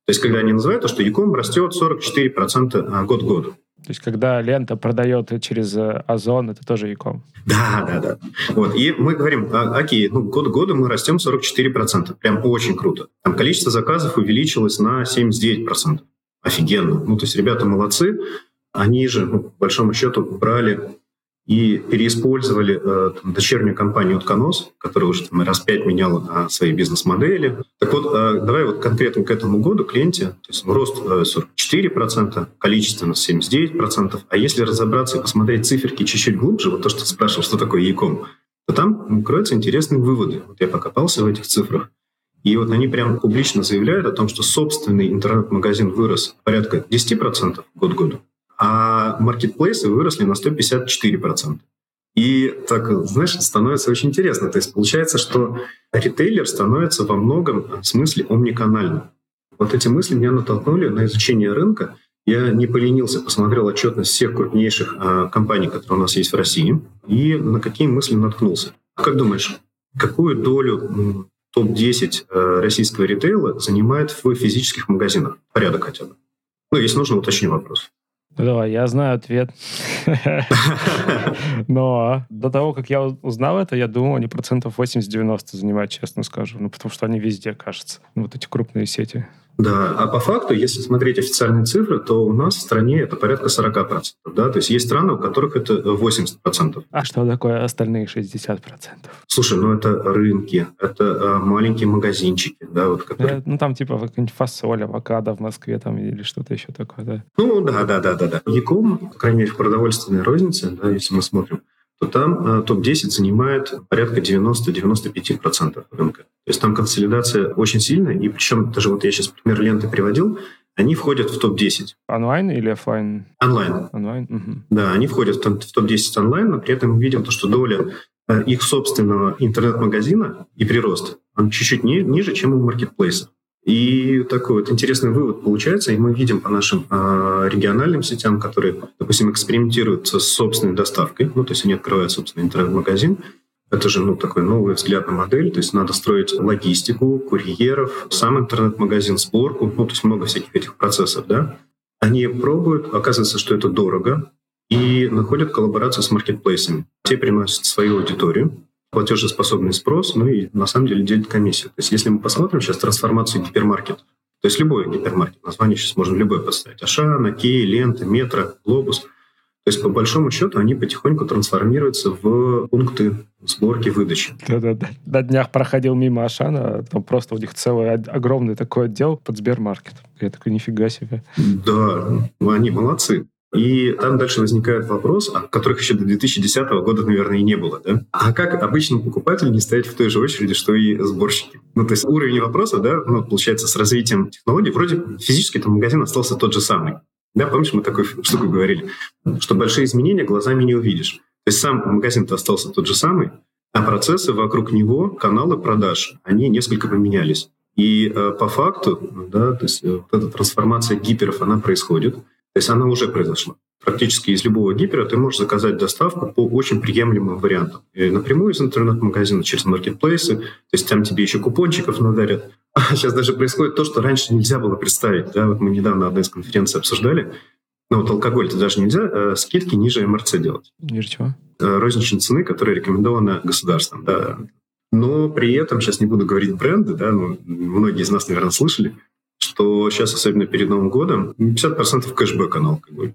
То есть, когда они называют то, что Яком растет 44% а, год к году. То есть, когда лента продает через э, Озон, это тоже Яком. Да, да, да. Вот. И мы говорим, а, окей, ну, год к году мы растем 44%. Прям очень круто. Там количество заказов увеличилось на 79%. Офигенно. Ну, то есть, ребята молодцы. Они же, ну, по большому счету, брали и переиспользовали э, там, дочернюю компанию «Утконос», которая уже там, раз пять меняла а, свои бизнес-модели. Так вот, э, давай вот конкретно к этому году клиенте, то есть рост э, 44%, количественно 79%, а если разобраться и посмотреть циферки чуть-чуть глубже, вот то, что ты спрашивал, что такое Яком, то там кроются интересные выводы. Вот я покопался в этих цифрах, и вот они прям публично заявляют о том, что собственный интернет-магазин вырос порядка 10% год к году, а маркетплейсы выросли на 154%. И так, знаешь, становится очень интересно. То есть получается, что ритейлер становится во многом в смысле омниканальным. вот эти мысли меня натолкнули на изучение рынка. Я не поленился, посмотрел отчетность всех крупнейших э, компаний, которые у нас есть в России, и на какие мысли наткнулся. Как думаешь, какую долю топ-10 э, российского ритейла занимает в физических магазинах? Порядок хотя бы. Ну, если нужно, уточню вопрос. Давай, я знаю ответ. Но до того, как я узнал это, я думал, они процентов 80-90 занимают, честно скажу. Ну, потому что они везде, кажется. Ну, вот эти крупные сети. Да, а по факту, если смотреть официальные цифры, то у нас в стране это порядка 40%. Да? То есть есть страны, у которых это 80%. А что такое остальные 60%? Слушай, ну это рынки, это э, маленькие магазинчики. Да, вот, которые... да, ну там типа какая-нибудь фасоль, авокадо в Москве там или что-то еще такое, да? Ну да, да, да, да. да. Яком, по крайней мере, в продовольственной рознице, да, если мы смотрим, то там э, топ-10 занимает порядка 90-95% рынка. То есть там консолидация очень сильная, и причем даже вот я сейчас пример ленты приводил, они входят в топ-10. Онлайн или офлайн? Онлайн. Онлайн? Угу. Да, они входят в топ-10 онлайн, но при этом мы видим то, что доля э, их собственного интернет-магазина и прирост, он чуть-чуть ни, ниже, чем у маркетплейса. И такой вот интересный вывод получается, и мы видим по нашим э, региональным сетям, которые, допустим, экспериментируют с собственной доставкой, ну, то есть они открывают собственный интернет-магазин, это же ну, такой новый взгляд на модель, то есть надо строить логистику, курьеров, сам интернет-магазин, сборку, ну, то есть много всяких этих процессов, да. Они пробуют, оказывается, что это дорого, и находят коллаборацию с маркетплейсами. Те приносят свою аудиторию, платежеспособный спрос, ну и на самом деле делит комиссию. То есть если мы посмотрим сейчас трансформацию гипермаркета, то есть любой гипермаркет, название сейчас можно любое поставить, Ашана, Кей, Лента, Метро, Глобус. То есть по большому счету они потихоньку трансформируются в пункты сборки, выдачи. Да-да-да. На днях проходил мимо Ашана, там просто у них целый огромный такой отдел под Сбермаркет. Я такой, нифига себе. Да, они молодцы. И там дальше возникает вопрос, о которых еще до 2010 года, наверное, и не было. Да? А как обычному покупателю не стоять в той же очереди, что и сборщики? Ну, то есть уровень вопроса, да, ну, получается, с развитием технологий, вроде физически этот магазин остался тот же самый. Да, помнишь, мы такую штуку говорили, что большие изменения глазами не увидишь. То есть сам магазин-то остался тот же самый, а процессы вокруг него, каналы продаж, они несколько поменялись. И э, по факту, да, то есть э, вот эта трансформация гиперов, она происходит – то есть она уже произошла. Практически из любого гипера ты можешь заказать доставку по очень приемлемым вариантам. И напрямую из интернет-магазина, через маркетплейсы. То есть там тебе еще купончиков надарят. А сейчас даже происходит то, что раньше нельзя было представить. Да? Вот мы недавно одной из конференций обсуждали. Ну вот алкоголь-то даже нельзя, а скидки ниже МРЦ делать. Ниже чего? Э, розничной цены, которая рекомендована государством. Да. Но при этом, сейчас не буду говорить бренды, да, но многие из нас, наверное, слышали, что сейчас, особенно перед Новым годом, 50% кэшбэка на алкоголь.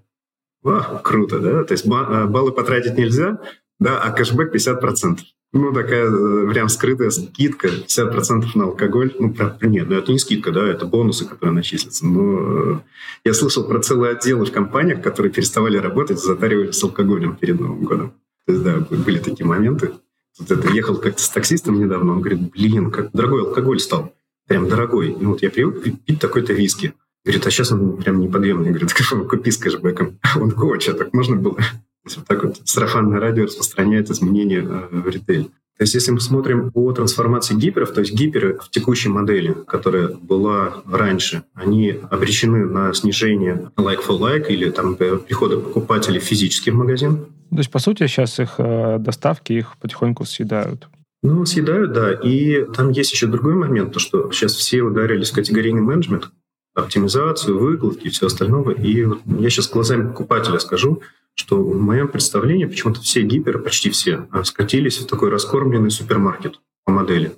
Вау, круто, да? То есть э, баллы потратить нельзя, да, а кэшбэк 50%. Ну, такая э, прям скрытая скидка, 50% на алкоголь. Ну, нет, ну, это не скидка, да, это бонусы, которые начислятся. Но э, я слышал про целые отделы в компаниях, которые переставали работать, затаривали с алкоголем перед Новым годом. То есть, да, были такие моменты. Вот это ехал как-то с таксистом недавно, он говорит, блин, как дорогой алкоголь стал прям дорогой. Ну, вот я привык пить такой-то виски. Говорит, а сейчас он прям неподъемный. Говорит, купи с кэшбэком. Он такой, что так можно было? Вот так вот сарафанное радио распространяет изменения э, в ритейле. То есть если мы смотрим по трансформации гиперов, то есть гиперы в текущей модели, которая была раньше, они обречены на снижение like for like или там прихода покупателей в физический магазин. То есть, по сути, сейчас их э, доставки их потихоньку съедают. Ну, съедают, да. И там есть еще другой момент, то что сейчас все ударились в категорийный менеджмент, оптимизацию, выкладки и все остальное. И вот я сейчас глазами покупателя скажу, что в моем представлении почему-то все гиперы, почти все, а, скатились в такой раскормленный супермаркет по модели.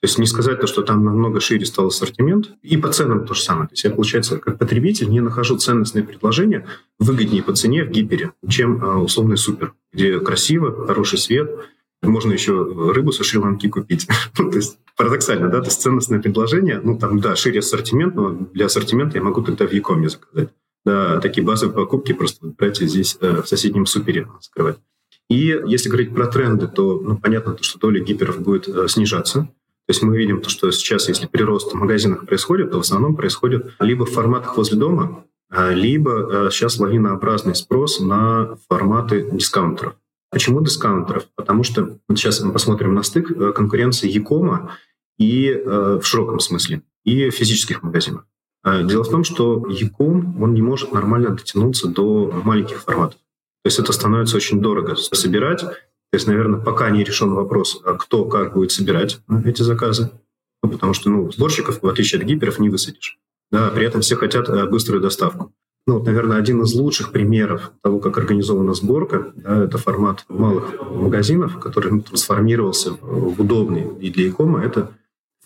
То есть не сказать то, что там намного шире стал ассортимент, и по ценам то же самое. То есть я, получается, как потребитель не нахожу ценностные предложения выгоднее по цене в гипере, чем а, условный супер, где красиво, хороший свет, можно еще рыбу со Шри-Ланки купить. ну, то есть парадоксально, да, то есть ценностное предложение, ну, там, да, шире ассортимент, но для ассортимента я могу тогда в Якоме заказать. Да, такие базовые покупки просто брать здесь э, в соседнем супере скрывать. И если говорить про тренды, то ну, понятно, то, что доля гиперов будет э, снижаться. То есть мы видим, то, что сейчас, если прирост в магазинах происходит, то в основном происходит либо в форматах возле дома, а, либо э, сейчас лавинообразный спрос на форматы дискаунтеров. Почему дискаунтеров? Потому что вот сейчас мы посмотрим на стык э, конкуренции Якома и э, в широком смысле, и физических магазинов. А, дело в том, что Яком, он не может нормально дотянуться до маленьких форматов. То есть это становится очень дорого собирать. То есть, наверное, пока не решен вопрос, а кто как будет собирать эти заказы. Ну, потому что ну, сборщиков, в отличие от гиперов, не высадишь. Да, при этом все хотят э, быструю доставку. Ну, вот, наверное, один из лучших примеров того, как организована сборка, да, это формат малых магазинов, который трансформировался в удобный и для икома, это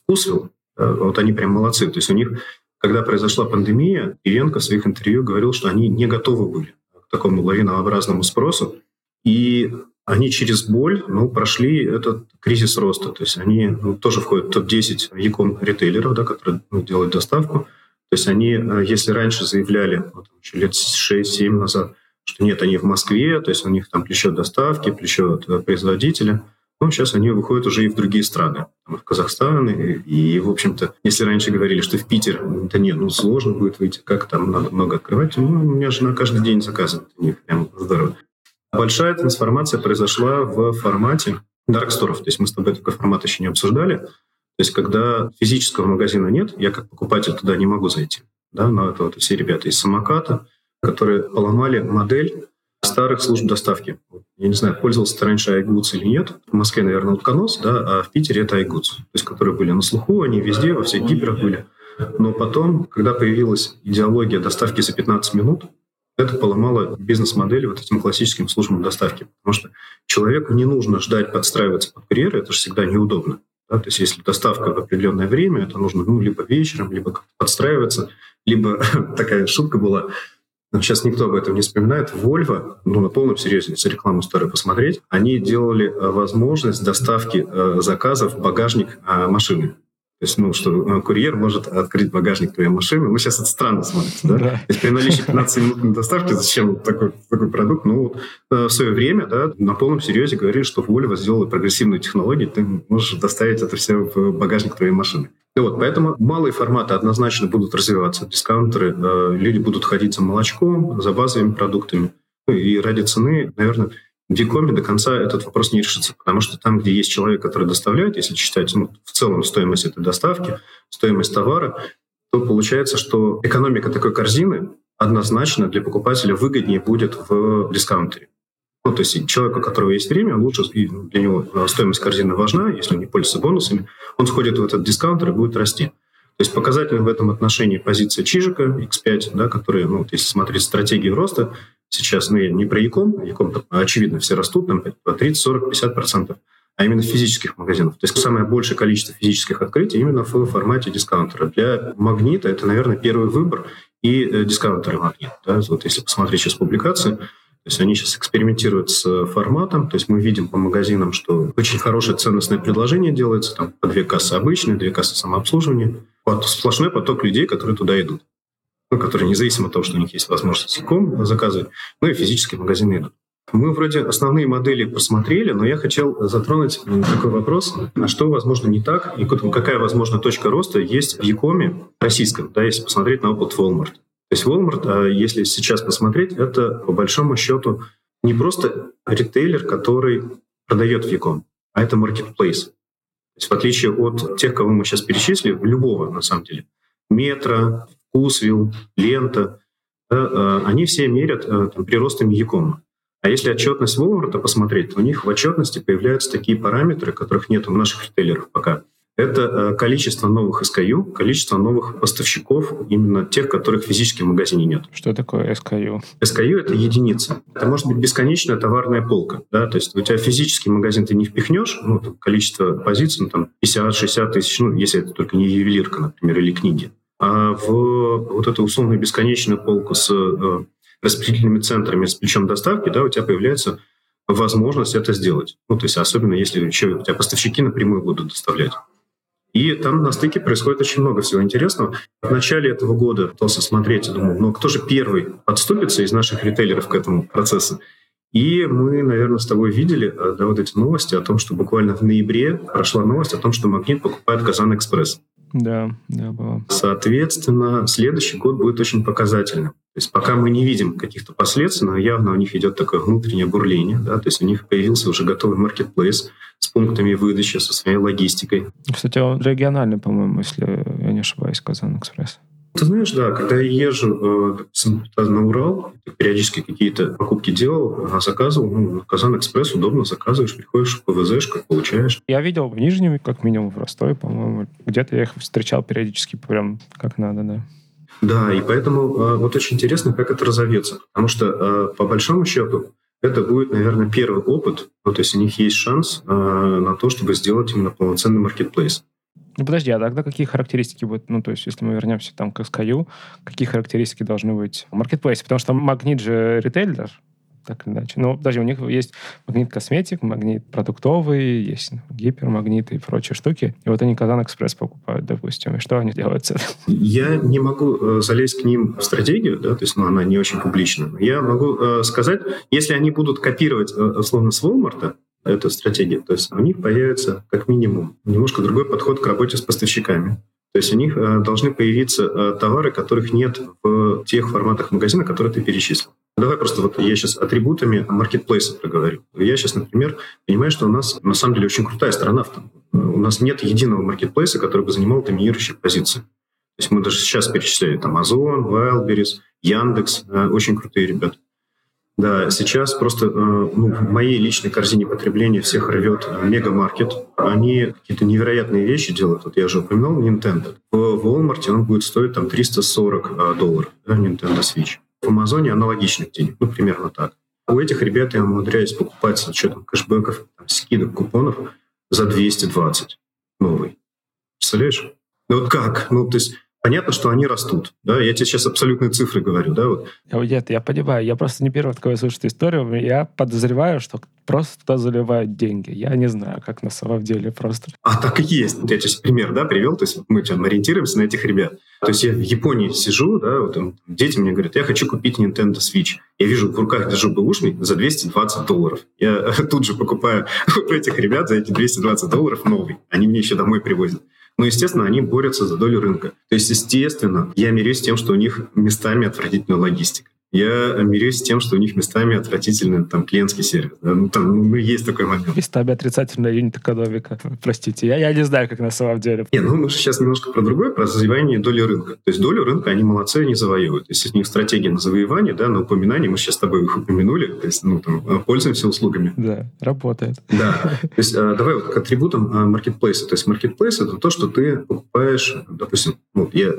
Вкусвилл. Вот они прям молодцы. То есть у них, когда произошла пандемия, Ивенко в своих интервью говорил, что они не готовы были к такому лавинообразному спросу. И они через боль ну, прошли этот кризис роста. То есть они ну, тоже входят в топ-10 яком ритейлеров, да, которые ну, делают доставку. То есть они, э, если раньше заявляли, вот, еще лет 6-7 назад, что нет, они в Москве, то есть у них там плечо доставки, плечо от э, производителя, ну, сейчас они выходят уже и в другие страны, в Казахстан. И, и, в общем-то, если раньше говорили, что в Питер, да нет, ну, сложно будет выйти, как там надо много открывать, ну, у меня жена каждый день заказывает, у них прям здорово. Большая трансформация произошла в формате дарксторов. То есть мы с тобой такой формат еще не обсуждали. То есть когда физического магазина нет, я как покупатель туда не могу зайти. Да, но это вот все ребята из самоката, которые поломали модель старых служб доставки. Я не знаю, пользовался ты раньше iGoods или нет. В Москве, наверное, утконос, да, а в Питере это iGoods. То есть которые были на слуху, они везде, во всех гиперах были. Но потом, когда появилась идеология доставки за 15 минут, это поломало бизнес-модель вот этим классическим службам доставки. Потому что человеку не нужно ждать подстраиваться под курьера, это же всегда неудобно. Да? То есть если доставка в определенное время, это нужно ну, либо вечером, либо как-то подстраиваться, либо такая шутка была, Сейчас никто об этом не вспоминает. Volvo, ну, на полном серьезе, если рекламу старую посмотреть, они делали э, возможность доставки э, заказов в багажник э, машины. То есть, ну, что э, курьер может открыть багажник твоей машины. Ну, сейчас это странно смотрится, да? да. То есть при наличии 15 минут доставки зачем такой, такой продукт? Ну, вот, э, в свое время, да, на полном серьезе говорили, что Volvo сделала прогрессивную технологию, ты можешь доставить это все в багажник твоей машины. И вот, поэтому малые форматы однозначно будут развиваться. Дискаунтеры, э, люди будут ходить за молочком, за базовыми продуктами. Ну, и ради цены, наверное, в Викоме до конца этот вопрос не решится, потому что там, где есть человек, который доставляет, если считать ну, в целом стоимость этой доставки, стоимость товара, то получается, что экономика такой корзины однозначно для покупателя выгоднее будет в дискаунтере. Ну, то есть человек, у которого есть время, лучше, и для него стоимость корзины важна, если он не пользуется бонусами, он сходит в этот дискаунтер и будет расти. То есть показательно в этом отношении позиция Чижика X5, да, которая, ну, вот если смотреть стратегию роста, сейчас, я не про Яком, Яком очевидно, все растут, там, по 30, 40, 50 процентов, а именно физических магазинов. То есть самое большее количество физических открытий именно в формате дискаунтера. Для магнита это, наверное, первый выбор и э, дискаунтеры магнит. Да? Вот если посмотреть сейчас публикации, то есть они сейчас экспериментируют с форматом, то есть мы видим по магазинам, что очень хорошее ценностное предложение делается, там по две кассы обычные, две кассы самообслуживания, сплошной поток людей, которые туда идут которые независимо от того, что у них есть возможность целиком заказывать, ну и физические магазины идут. Мы вроде основные модели посмотрели, но я хотел затронуть такой вопрос, а что, возможно, не так, и какая, возможно, точка роста есть в Якоме российском, да, если посмотреть на опыт Walmart. То есть Walmart, а если сейчас посмотреть, это по большому счету не просто ритейлер, который продает в Яком, а это marketplace. То есть в отличие от тех, кого мы сейчас перечислили, любого, на самом деле, метро, Вкусвилл, Лента, да, они все мерят э, там, приростами Якома. А если отчетность Walmart посмотреть, то у них в отчетности появляются такие параметры, которых нет у наших ритейлеров пока. Это э, количество новых SKU, количество новых поставщиков, именно тех, которых физически в магазине нет. Что такое SKU? SKU — это единица. Это может быть бесконечная товарная полка. Да? То есть у тебя физический магазин ты не впихнешь, ну, количество позиций, ну, там 50-60 тысяч, ну, если это только не ювелирка, например, или книги. А в вот эту условно бесконечную полку с э, распределительными центрами, с плечом доставки, да, у тебя появляется возможность это сделать. Ну, то есть особенно если еще у тебя поставщики напрямую будут доставлять. И там на стыке происходит очень много всего интересного. В начале этого года пытался смотреть и думал, ну кто же первый подступится из наших ритейлеров к этому процессу? И мы, наверное, с тобой видели э, да, вот эти новости о том, что буквально в ноябре прошла новость о том, что Магнит покупает Казан Экспресс. Да, да, было. Соответственно, следующий год будет очень показательным. То есть пока мы не видим каких-то последствий, но явно у них идет такое внутреннее бурление, да, то есть у них появился уже готовый маркетплейс с пунктами выдачи, со своей логистикой. Кстати, он региональный, по-моему, если я не ошибаюсь, Казан Экспресс. Ты знаешь, да, когда я езжу э, на Урал, периодически какие-то покупки делал, а заказывал, ну, Казан Экспресс удобно заказываешь, приходишь в ПВЗ, как получаешь. Я видел в Нижнем, как минимум в Ростове, по-моему, где-то я их встречал периодически прям как надо, да. Да, и поэтому э, вот очень интересно, как это разовьется. Потому что, э, по большому счету, это будет, наверное, первый опыт, ну, то есть у них есть шанс э, на то, чтобы сделать именно полноценный маркетплейс. Ну, подожди, а тогда какие характеристики будут? Ну, то есть, если мы вернемся там к SKU, какие характеристики должны быть в маркетплейсе? Потому что магнит же ритейлер, так или иначе. Ну, даже у них есть магнит косметик, магнит продуктовый, есть гипермагнит и прочие штуки. И вот они Казан Экспресс покупают, допустим. И что они делают с этим? Я не могу э, залезть к ним в стратегию, да, то есть ну, она не очень публична. Я могу э, сказать, если они будут копировать, э, условно, с Walmart, эта стратегия. То есть у них появится как минимум немножко другой подход к работе с поставщиками. То есть у них э, должны появиться э, товары, которых нет в тех форматах магазина, которые ты перечислил. Давай просто вот я сейчас атрибутами маркетплейса проговорю. Я сейчас, например, понимаю, что у нас на самом деле очень крутая в том. У нас нет единого маркетплейса, который бы занимал доминирующие позиции. То есть мы даже сейчас перечисляли там Озон, Wildberries, Яндекс, э, очень крутые ребята. Да, сейчас просто э, ну, в моей личной корзине потребления всех рвет мегамаркет. Они какие-то невероятные вещи делают. Вот я уже упоминал Nintendo. В Walmart он будет стоить там 340 э, долларов, да, Nintendo Switch. В Амазоне аналогичных денег, ну, примерно так. У этих ребят я умудряюсь покупать с учетом кэшбэков, там, скидок, купонов за 220 новый. Представляешь? Ну вот как? Ну, то есть Понятно, что они растут. Да? Я тебе сейчас абсолютные цифры говорю. Да? Вот. Нет, я понимаю. Я просто не первый такой слышу историю. Я подозреваю, что просто туда заливают деньги. Я не знаю, как на самом деле просто. А так и есть. Я тебе пример да, привел. То есть мы там, ориентируемся на этих ребят. То есть я в Японии сижу, да, вот там, дети мне говорят, я хочу купить Nintendo Switch. Я вижу, в руках держу бэушный за 220 долларов. Я тут же покупаю у этих ребят за эти 220 долларов новый. Они мне еще домой привозят. Но, естественно, они борются за долю рынка. То есть, естественно, я мирюсь с тем, что у них местами отвратительная логистика я мирюсь с тем, что у них местами отвратительный там клиентский сервис. Да? Ну, там ну, есть такой момент. Местами отрицательная юнит экономика. Простите, я, я не знаю, как на самом деле. Не, ну мы же сейчас немножко про другое, про завоевание доли рынка. То есть долю рынка они молодцы, они завоевывают. Если у них стратегия на завоевание, да, на упоминание, мы сейчас с тобой их упомянули, то есть, ну, там, э, пользуемся услугами. Да, работает. Да. То есть э, давай вот к атрибутам э, маркетплейса. То есть маркетплейс — это то, что ты покупаешь, допустим, ну, я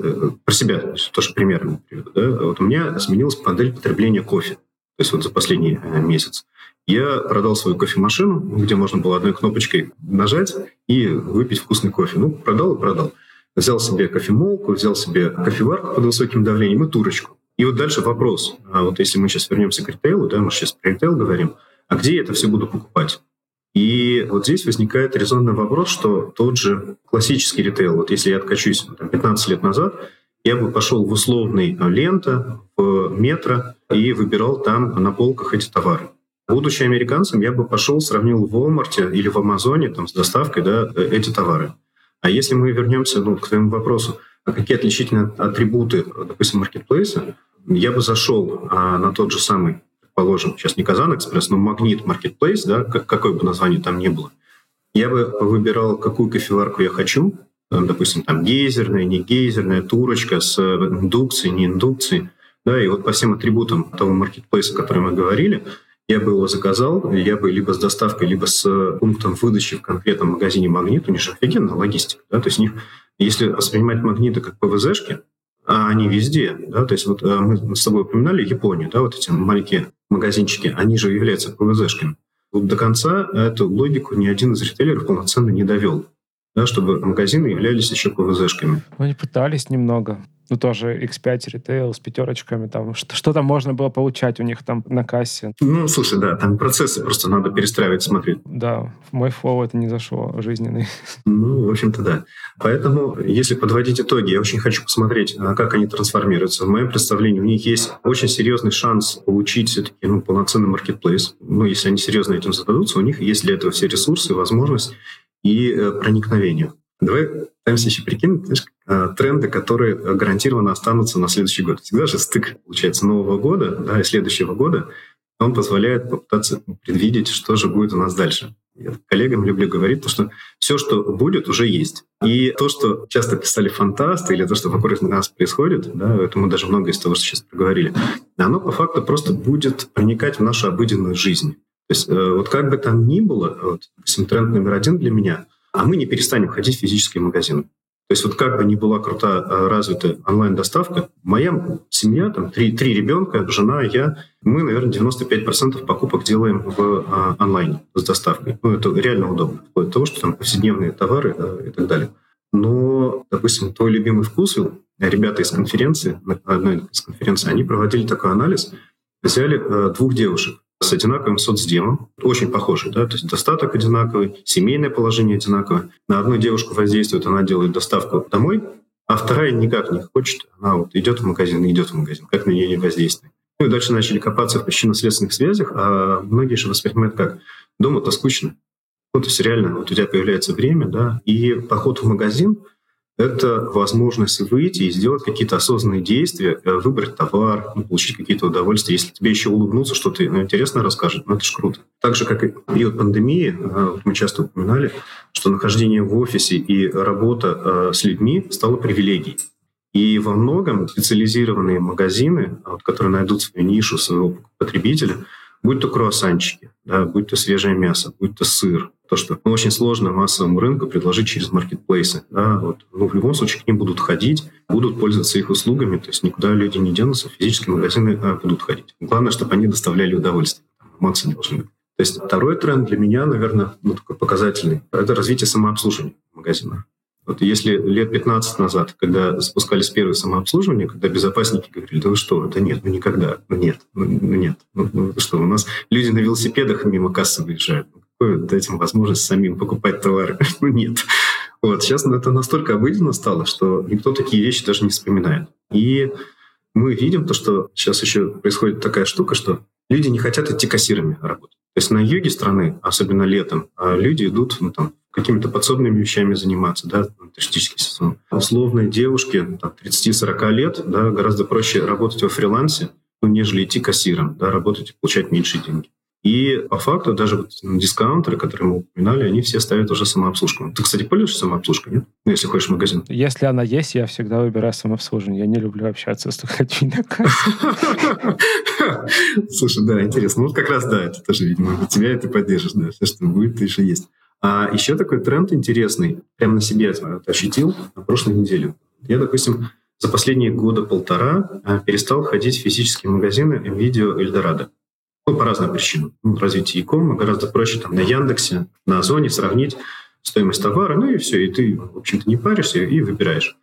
про себя тоже примерно приведу, да, вот у меня сменилась модель модель потребления кофе. То есть вот за последний э, месяц. Я продал свою кофемашину, где можно было одной кнопочкой нажать и выпить вкусный кофе. Ну, продал и продал. Взял себе кофемолку, взял себе кофеварку под высоким давлением и турочку. И вот дальше вопрос. А вот если мы сейчас вернемся к ритейлу, да, мы сейчас про ритейл говорим, а где я это все буду покупать? И вот здесь возникает резонный вопрос, что тот же классический ритейл, вот если я откачусь там, 15 лет назад, я бы пошел в условный э, лента, в метро и выбирал там на полках эти товары. Будучи американцем, я бы пошел, сравнил в Walmart или в Амазоне там, с доставкой да, э, эти товары. А если мы вернемся ну, к твоему вопросу, а какие отличительные атрибуты, допустим, маркетплейса, я бы зашел а, на тот же самый, предположим, сейчас не Казан Экспресс, но Магнит Маркетплейс, да, какое бы название там ни было, я бы выбирал, какую кофеварку я хочу, допустим, там гейзерная, не гейзерная, турочка с индукцией, не индукцией. Да, и вот по всем атрибутам того маркетплейса, о котором мы говорили, я бы его заказал, я бы либо с доставкой, либо с пунктом выдачи в конкретном магазине «Магнит», у них же офигенная логистика. Да? То есть них, если воспринимать «Магниты» как ПВЗшки, а они везде, да, то есть вот э, мы с тобой упоминали Японию, да, вот эти маленькие магазинчики, они же являются ПВЗшками. Вот до конца эту логику ни один из ритейлеров полноценно не довел да, чтобы магазины являлись еще ПВЗшками. Ну, они пытались немного. Ну, тоже X5 ритейл с пятерочками. Там, что, что там можно было получать у них там на кассе? Ну, слушай, да, там процессы просто надо перестраивать, смотреть. Да, в мой флоу это не зашло, жизненный. Ну, в общем-то, да. Поэтому, если подводить итоги, я очень хочу посмотреть, а как они трансформируются. В моем представлении у них есть очень серьезный шанс получить все-таки ну, полноценный маркетплейс. Ну, если они серьезно этим зададутся, у них есть для этого все ресурсы, возможность и э, проникновению. Давай пытаемся еще прикинуть знаешь, э, тренды, которые гарантированно останутся на следующий год. Всегда же стык, получается, Нового года да, и следующего года, он позволяет попытаться предвидеть, что же будет у нас дальше. Я коллегам люблю говорить, то, что все, что будет, уже есть. И то, что часто писали фантасты, или то, что вокруг нас происходит, да, это даже много из того, что сейчас проговорили, оно по факту просто будет проникать в нашу обыденную жизнь. То есть э, вот как бы там ни было, вот, допустим, тренд номер один для меня, а мы не перестанем ходить в физический магазин. То есть вот как бы ни была крута э, развита онлайн-доставка, моя семья, там три, три ребенка, жена, я, мы, наверное, 95% покупок делаем в а, онлайне с доставкой. Ну, это реально удобно, вплоть до того, что там повседневные товары да, и так далее. Но, допустим, твой любимый вкус, ребята из конференции, одной из конференций, они проводили такой анализ, взяли э, двух девушек, с одинаковым соцдемом, очень похожий, да, то есть достаток одинаковый, семейное положение одинаковое. На одну девушку воздействует, она делает доставку домой, а вторая никак не хочет, она вот идет в магазин идет в магазин, как на нее не воздействует. Ну и дальше начали копаться в причинно-следственных связях, а многие же воспринимают как дома-то скучно. Ну, то есть реально вот у тебя появляется время, да, и поход в магазин — это возможность выйти и сделать какие-то осознанные действия, э, выбрать товар, ну, получить какие-то удовольствия. Если тебе еще улыбнуться, что-то ну, интересное расскажет, ну это ж круто. Так же, как и период пандемии, э, мы часто упоминали, что нахождение в офисе и работа э, с людьми стало привилегией. И во многом специализированные магазины, которые найдут свою нишу своего потребителя, будь то круассанчики, да, будь то свежее мясо, будь то сыр, то, что ну, очень сложно массовому рынку предложить через маркетплейсы. Да, вот. Ну, в любом случае к ним будут ходить, будут пользоваться их услугами, то есть никуда люди не денутся, физические магазины а, будут ходить. Главное, чтобы они доставляли удовольствие. Эмоции должны быть. То есть второй тренд для меня, наверное, ну, такой показательный, это развитие самообслуживания магазина. Вот если лет 15 назад, когда запускались первые самообслуживания, когда безопасники говорили, да вы что, да нет, ну никогда, ну нет, ну, ну нет, ну, ну что, у нас люди на велосипедах мимо кассы выезжают, ну, какой дать им возможность самим покупать товары? ну нет. Вот, сейчас это настолько обыденно стало, что никто такие вещи даже не вспоминает. И мы видим то, что сейчас еще происходит такая штука, что люди не хотят идти кассирами работать. То есть на юге страны, особенно летом, а люди идут ну, там, какими-то подсобными вещами заниматься, да, туристический сезон. Условные девушки там, 30-40 лет, да, гораздо проще работать во фрилансе, ну, нежели идти кассиром, да, работать и получать меньше деньги. И по факту даже вот дискаунтеры, которые мы упоминали, они все ставят уже самообслужку. Ты, кстати, пользуешься самообслужкой, нет? Ну, если ходишь в магазин. Если она есть, я всегда выбираю самообслуживание. Я не люблю общаться с людьми на. Слушай, да, интересно. Ну, вот как раз, да, это тоже, видимо, тебя это поддержишь, да, все, что будет, еще есть. А еще такой тренд интересный, прямо на себе ощутил на прошлой неделе. Я, допустим, за последние года полтора а, перестал ходить в физические магазины видео Эльдорадо. Ну, по разным причинам. Ну, развитие e гораздо проще там на Яндексе, на Озоне сравнить стоимость товара, ну и все, и ты, в общем-то, не паришься и выбираешь.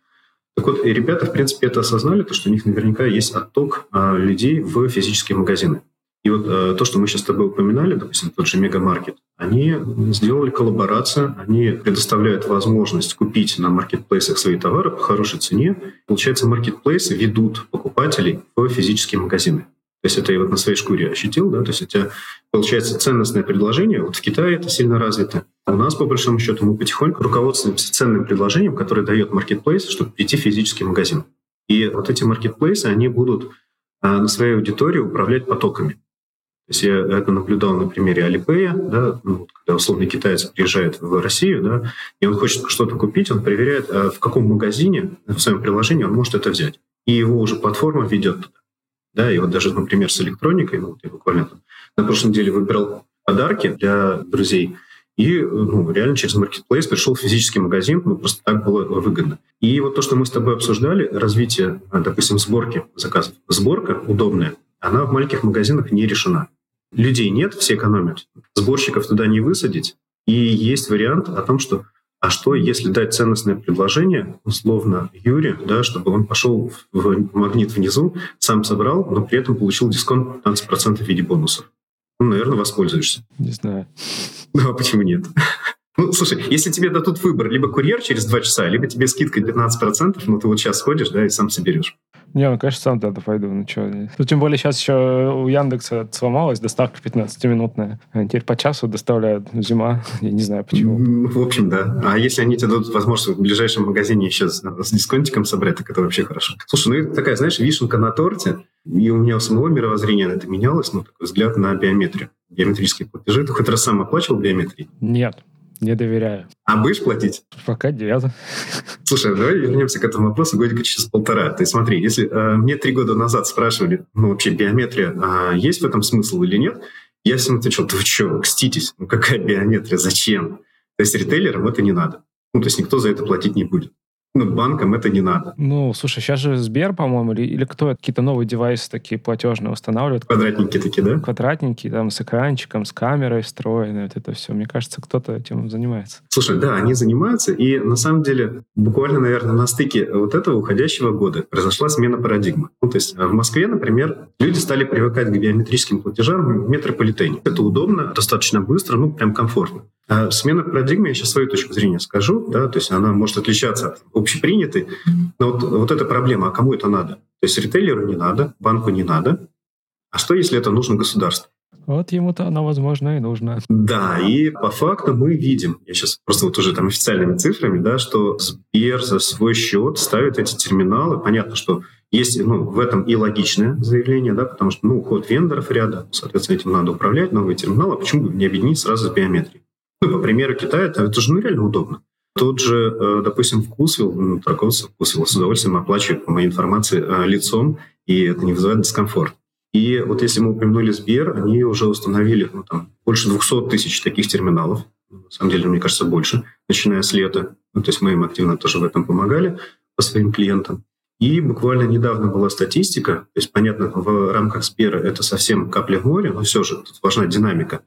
Так вот, и ребята, в принципе, это осознали, то, что у них наверняка есть отток а, людей в физические магазины. И вот а, то, что мы сейчас с тобой упоминали, допустим, тот же Мегамаркет, они сделали коллаборацию, они предоставляют возможность купить на маркетплейсах свои товары по хорошей цене. Получается, маркетплейсы ведут покупателей в физические магазины. То есть это я вот на своей шкуре ощутил, да, то есть у тебя получается ценностное предложение, вот в Китае это сильно развито. А у нас, по большому счету, мы потихоньку руководствуемся ценным предложением, которое дает маркетплейс, чтобы прийти в физический магазин. И вот эти маркетплейсы, они будут а, на своей аудитории управлять потоками. То есть я это наблюдал на примере Alipay, да, ну, когда условный китаец приезжает в Россию, да, и он хочет что-то купить, он проверяет, а в каком магазине в своем приложении он может это взять. И его уже платформа ведет туда. Да, и вот даже, например, с электроникой, ну, я буквально там, на прошлой неделе выбирал подарки для друзей, и ну, реально через маркетплейс пришел в физический магазин, ну, просто так было выгодно. И вот то, что мы с тобой обсуждали, развитие, допустим, сборки заказов. Сборка удобная, она в маленьких магазинах не решена. Людей нет, все экономят. Сборщиков туда не высадить. И есть вариант о том, что а что, если дать ценностное предложение, условно, Юре, да, чтобы он пошел в магнит внизу, сам собрал, но при этом получил дисконт 15% в виде бонусов? Ну, наверное, воспользуешься. Не знаю. Ну, а почему нет? Ну, слушай, если тебе дадут выбор, либо курьер через два часа, либо тебе скидка 15%, ну, ты вот сейчас ходишь, да, и сам соберешь. Не, ну, конечно, сам тогда пойду. Ну, что? Ну, тем более сейчас еще у Яндекса сломалась доставка 15-минутная. А теперь по часу доставляют зима. Я не знаю, почему. В общем, да. А если они тебе дадут возможность в ближайшем магазине еще с, с дисконтиком собрать, так это вообще хорошо. Слушай, ну это такая, знаешь, вишенка на торте. И у меня у самого мировоззрения это менялось, ну, такой взгляд на биометрию. биометрические платежи. Ты хоть раз сам оплачивал биометрии? Нет, не доверяю. А будешь платить? Пока нет. Слушай, давай вернемся к этому вопросу годика через полтора. Ты смотри, если э, мне три года назад спрашивали, ну вообще биометрия, а есть в этом смысл или нет, я всем отвечал, да вы что, кститесь, ну какая биометрия, зачем? То есть ритейлерам это не надо. Ну, то есть никто за это платить не будет. Ну, банкам это не надо. Ну, слушай, сейчас же Сбер, по-моему, или, или кто какие-то новые девайсы такие платежные устанавливают. Квадратненькие такие, да? Квадратненькие, там, с экранчиком, с камерой встроенной, вот это все. Мне кажется, кто-то этим занимается. Слушай, да, они занимаются, и на самом деле буквально, наверное, на стыке вот этого уходящего года произошла смена парадигмы. Ну, то есть в Москве, например, люди стали привыкать к биометрическим платежам в метрополитене. Это удобно, достаточно быстро, ну, прям комфортно. А смена парадигмы, я сейчас свою точку зрения скажу, да, то есть она может отличаться от общепринятой, но вот, вот эта проблема, а кому это надо? То есть ритейлеру не надо, банку не надо, а что, если это нужно государству? Вот ему-то она, возможно, и нужна. Да, и по факту мы видим, я сейчас просто вот уже там официальными цифрами, да, что Сбер за свой счет ставит эти терминалы. Понятно, что есть ну, в этом и логичное заявление, да, потому что ну, уход вендоров ряда, соответственно, этим надо управлять, новые терминалы, а почему бы не объединить сразу с биометрией? Ну, по примеру Китая, это, это же ну, реально удобно. Тот же, э, допустим, вкусвил, ну, торговцы вкусвил с удовольствием оплачивает, по моей информации, э, лицом, и это не вызывает дискомфорт. И вот если мы упомянули Сбер, они уже установили ну, там, больше 200 тысяч таких терминалов. На самом деле, мне кажется, больше, начиная с лета. Ну, то есть мы им активно тоже в этом помогали по своим клиентам. И буквально недавно была статистика, то есть, понятно, в рамках Сбера это совсем капля в море, но все же тут важна динамика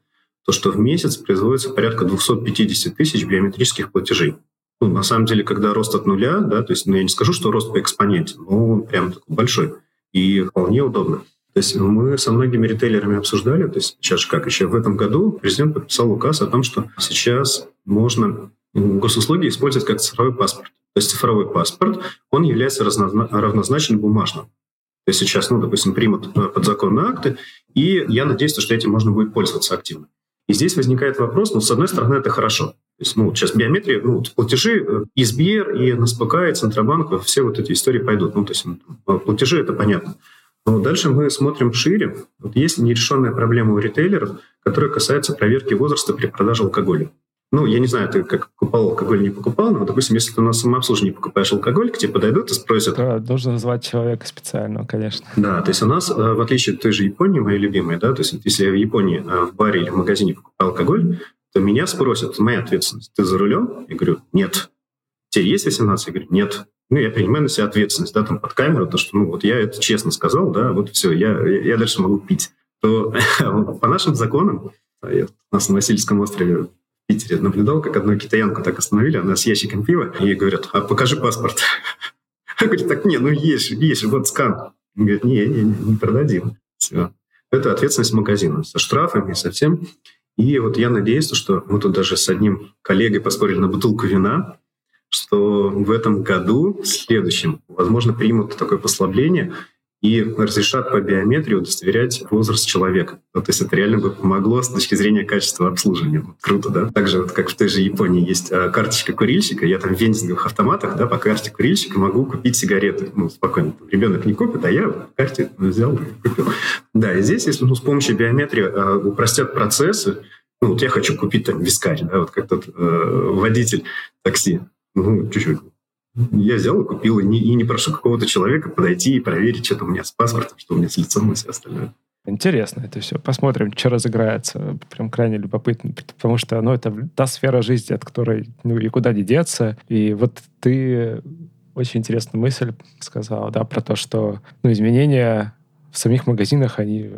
то, что в месяц производится порядка 250 тысяч биометрических платежей. Ну, на самом деле, когда рост от нуля, да, то есть, ну, я не скажу, что рост по экспоненте, но он прям такой большой и вполне удобно. То есть мы со многими ритейлерами обсуждали, то есть сейчас как еще в этом году президент подписал указ о том, что сейчас можно госуслуги использовать как цифровой паспорт. То есть цифровой паспорт, он является равнозначным бумажным. То есть сейчас, ну, допустим, примут э, подзаконные акты, и я надеюсь, что этим можно будет пользоваться активно. И здесь возникает вопрос, ну, с одной стороны, это хорошо. То есть, ну, сейчас биометрия, ну, платежи э, и СБР, и НСПК, и Центробанк, все вот эти истории пойдут. Ну, то есть ну, платежи – это понятно. Но дальше мы смотрим шире. Вот есть нерешенная проблема у ритейлеров, которая касается проверки возраста при продаже алкоголя. Ну, я не знаю, ты как покупал алкоголь, не покупал, но, допустим, если ты на самообслуживании покупаешь алкоголь, к тебе подойдут и спросят... Да, должен назвать человека специального, конечно. Да, то есть у нас, э, в отличие от той же Японии, моей любимой, да, то есть если я в Японии э, в баре или в магазине покупаю алкоголь, то меня спросят, моя ответственность, ты за рулем? Я говорю, нет. Тебе есть 18? Я говорю, нет. Ну, я принимаю на себя ответственность, да, там, под камеру, то, что, ну, вот я это честно сказал, да, вот все, я, я дальше могу пить. То по нашим законам, у нас на Васильевском острове Питере наблюдал, как одну китаянку так остановили, она с ящиком пива, и ей говорят, а покажи паспорт. Она говорит, так, не, ну есть, есть, вот скан. Он говорит, не, не, не продадим. Все. Это ответственность магазина со штрафами, со всем. И вот я надеюсь, что мы тут даже с одним коллегой поспорили на бутылку вина, что в этом году, в следующем, возможно, примут такое послабление, и разрешат по биометрии удостоверять возраст человека. Ну, то есть это реально бы помогло с точки зрения качества обслуживания. Круто, да? Также вот как в той же Японии есть а, карточка курильщика, я там в вендинговых автоматах да, по карте курильщика могу купить сигареты. Ну, спокойно. Ребенок не купит, а я по карте взял и купил. Да, и здесь, если ну, с помощью биометрии э, упростят процессы, ну, вот я хочу купить там вискарь, да, вот как тот э, водитель такси, ну, чуть-чуть я взял и купил, и не, и не прошу какого-то человека подойти и проверить, что-то у меня с паспортом, что у меня с лицом и все остальное. Интересно это все. Посмотрим, что разыграется. Прям крайне любопытно, потому что ну, это та сфера жизни, от которой ну, и куда не деться. И вот ты очень интересную мысль сказал, да, про то, что ну, изменения в самих магазинах, они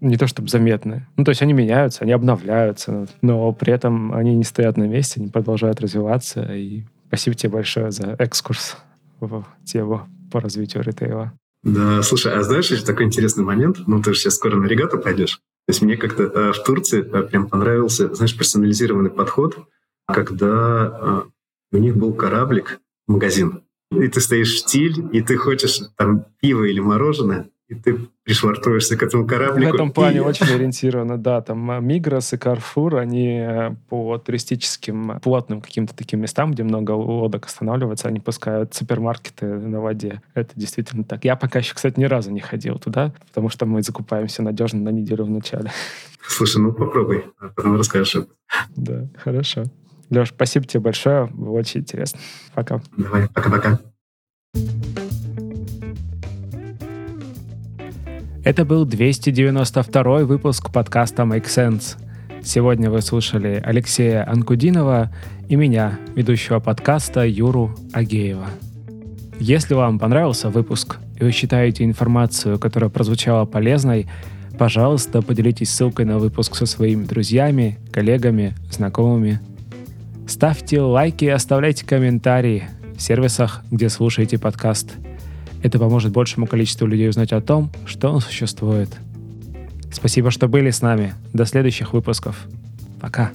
не то чтобы заметны. Ну, то есть они меняются, они обновляются, но при этом они не стоят на месте, они продолжают развиваться, и Спасибо тебе большое за экскурс в тему по развитию ритейла. Да, слушай, а знаешь, еще такой интересный момент? Ну, ты же сейчас скоро на регату пойдешь. То есть мне как-то э, в Турции э, прям понравился, знаешь, персонализированный подход, когда э, у них был кораблик, магазин, и ты стоишь в стиль, и ты хочешь там пиво или мороженое, и ты пришвартуешься к этому кораблику. В этом плане и... очень ориентировано, да. Там Мигрос и Карфур, они э, по туристическим плотным каким-то таким местам, где много лодок останавливается, они пускают супермаркеты на воде. Это действительно так. Я пока еще, кстати, ни разу не ходил туда, потому что мы закупаемся надежно на неделю в начале. Слушай, ну попробуй, а потом расскажешь. Да, хорошо. Леш, спасибо тебе большое, было очень интересно. Пока. Давай, пока-пока. Это был 292 выпуск подкаста Make Sense. Сегодня вы слушали Алексея Анкудинова и меня, ведущего подкаста Юру Агеева. Если вам понравился выпуск и вы считаете информацию, которая прозвучала полезной, пожалуйста, поделитесь ссылкой на выпуск со своими друзьями, коллегами, знакомыми. Ставьте лайки и оставляйте комментарии в сервисах, где слушаете подкаст – это поможет большему количеству людей узнать о том, что он существует. Спасибо, что были с нами. До следующих выпусков. Пока.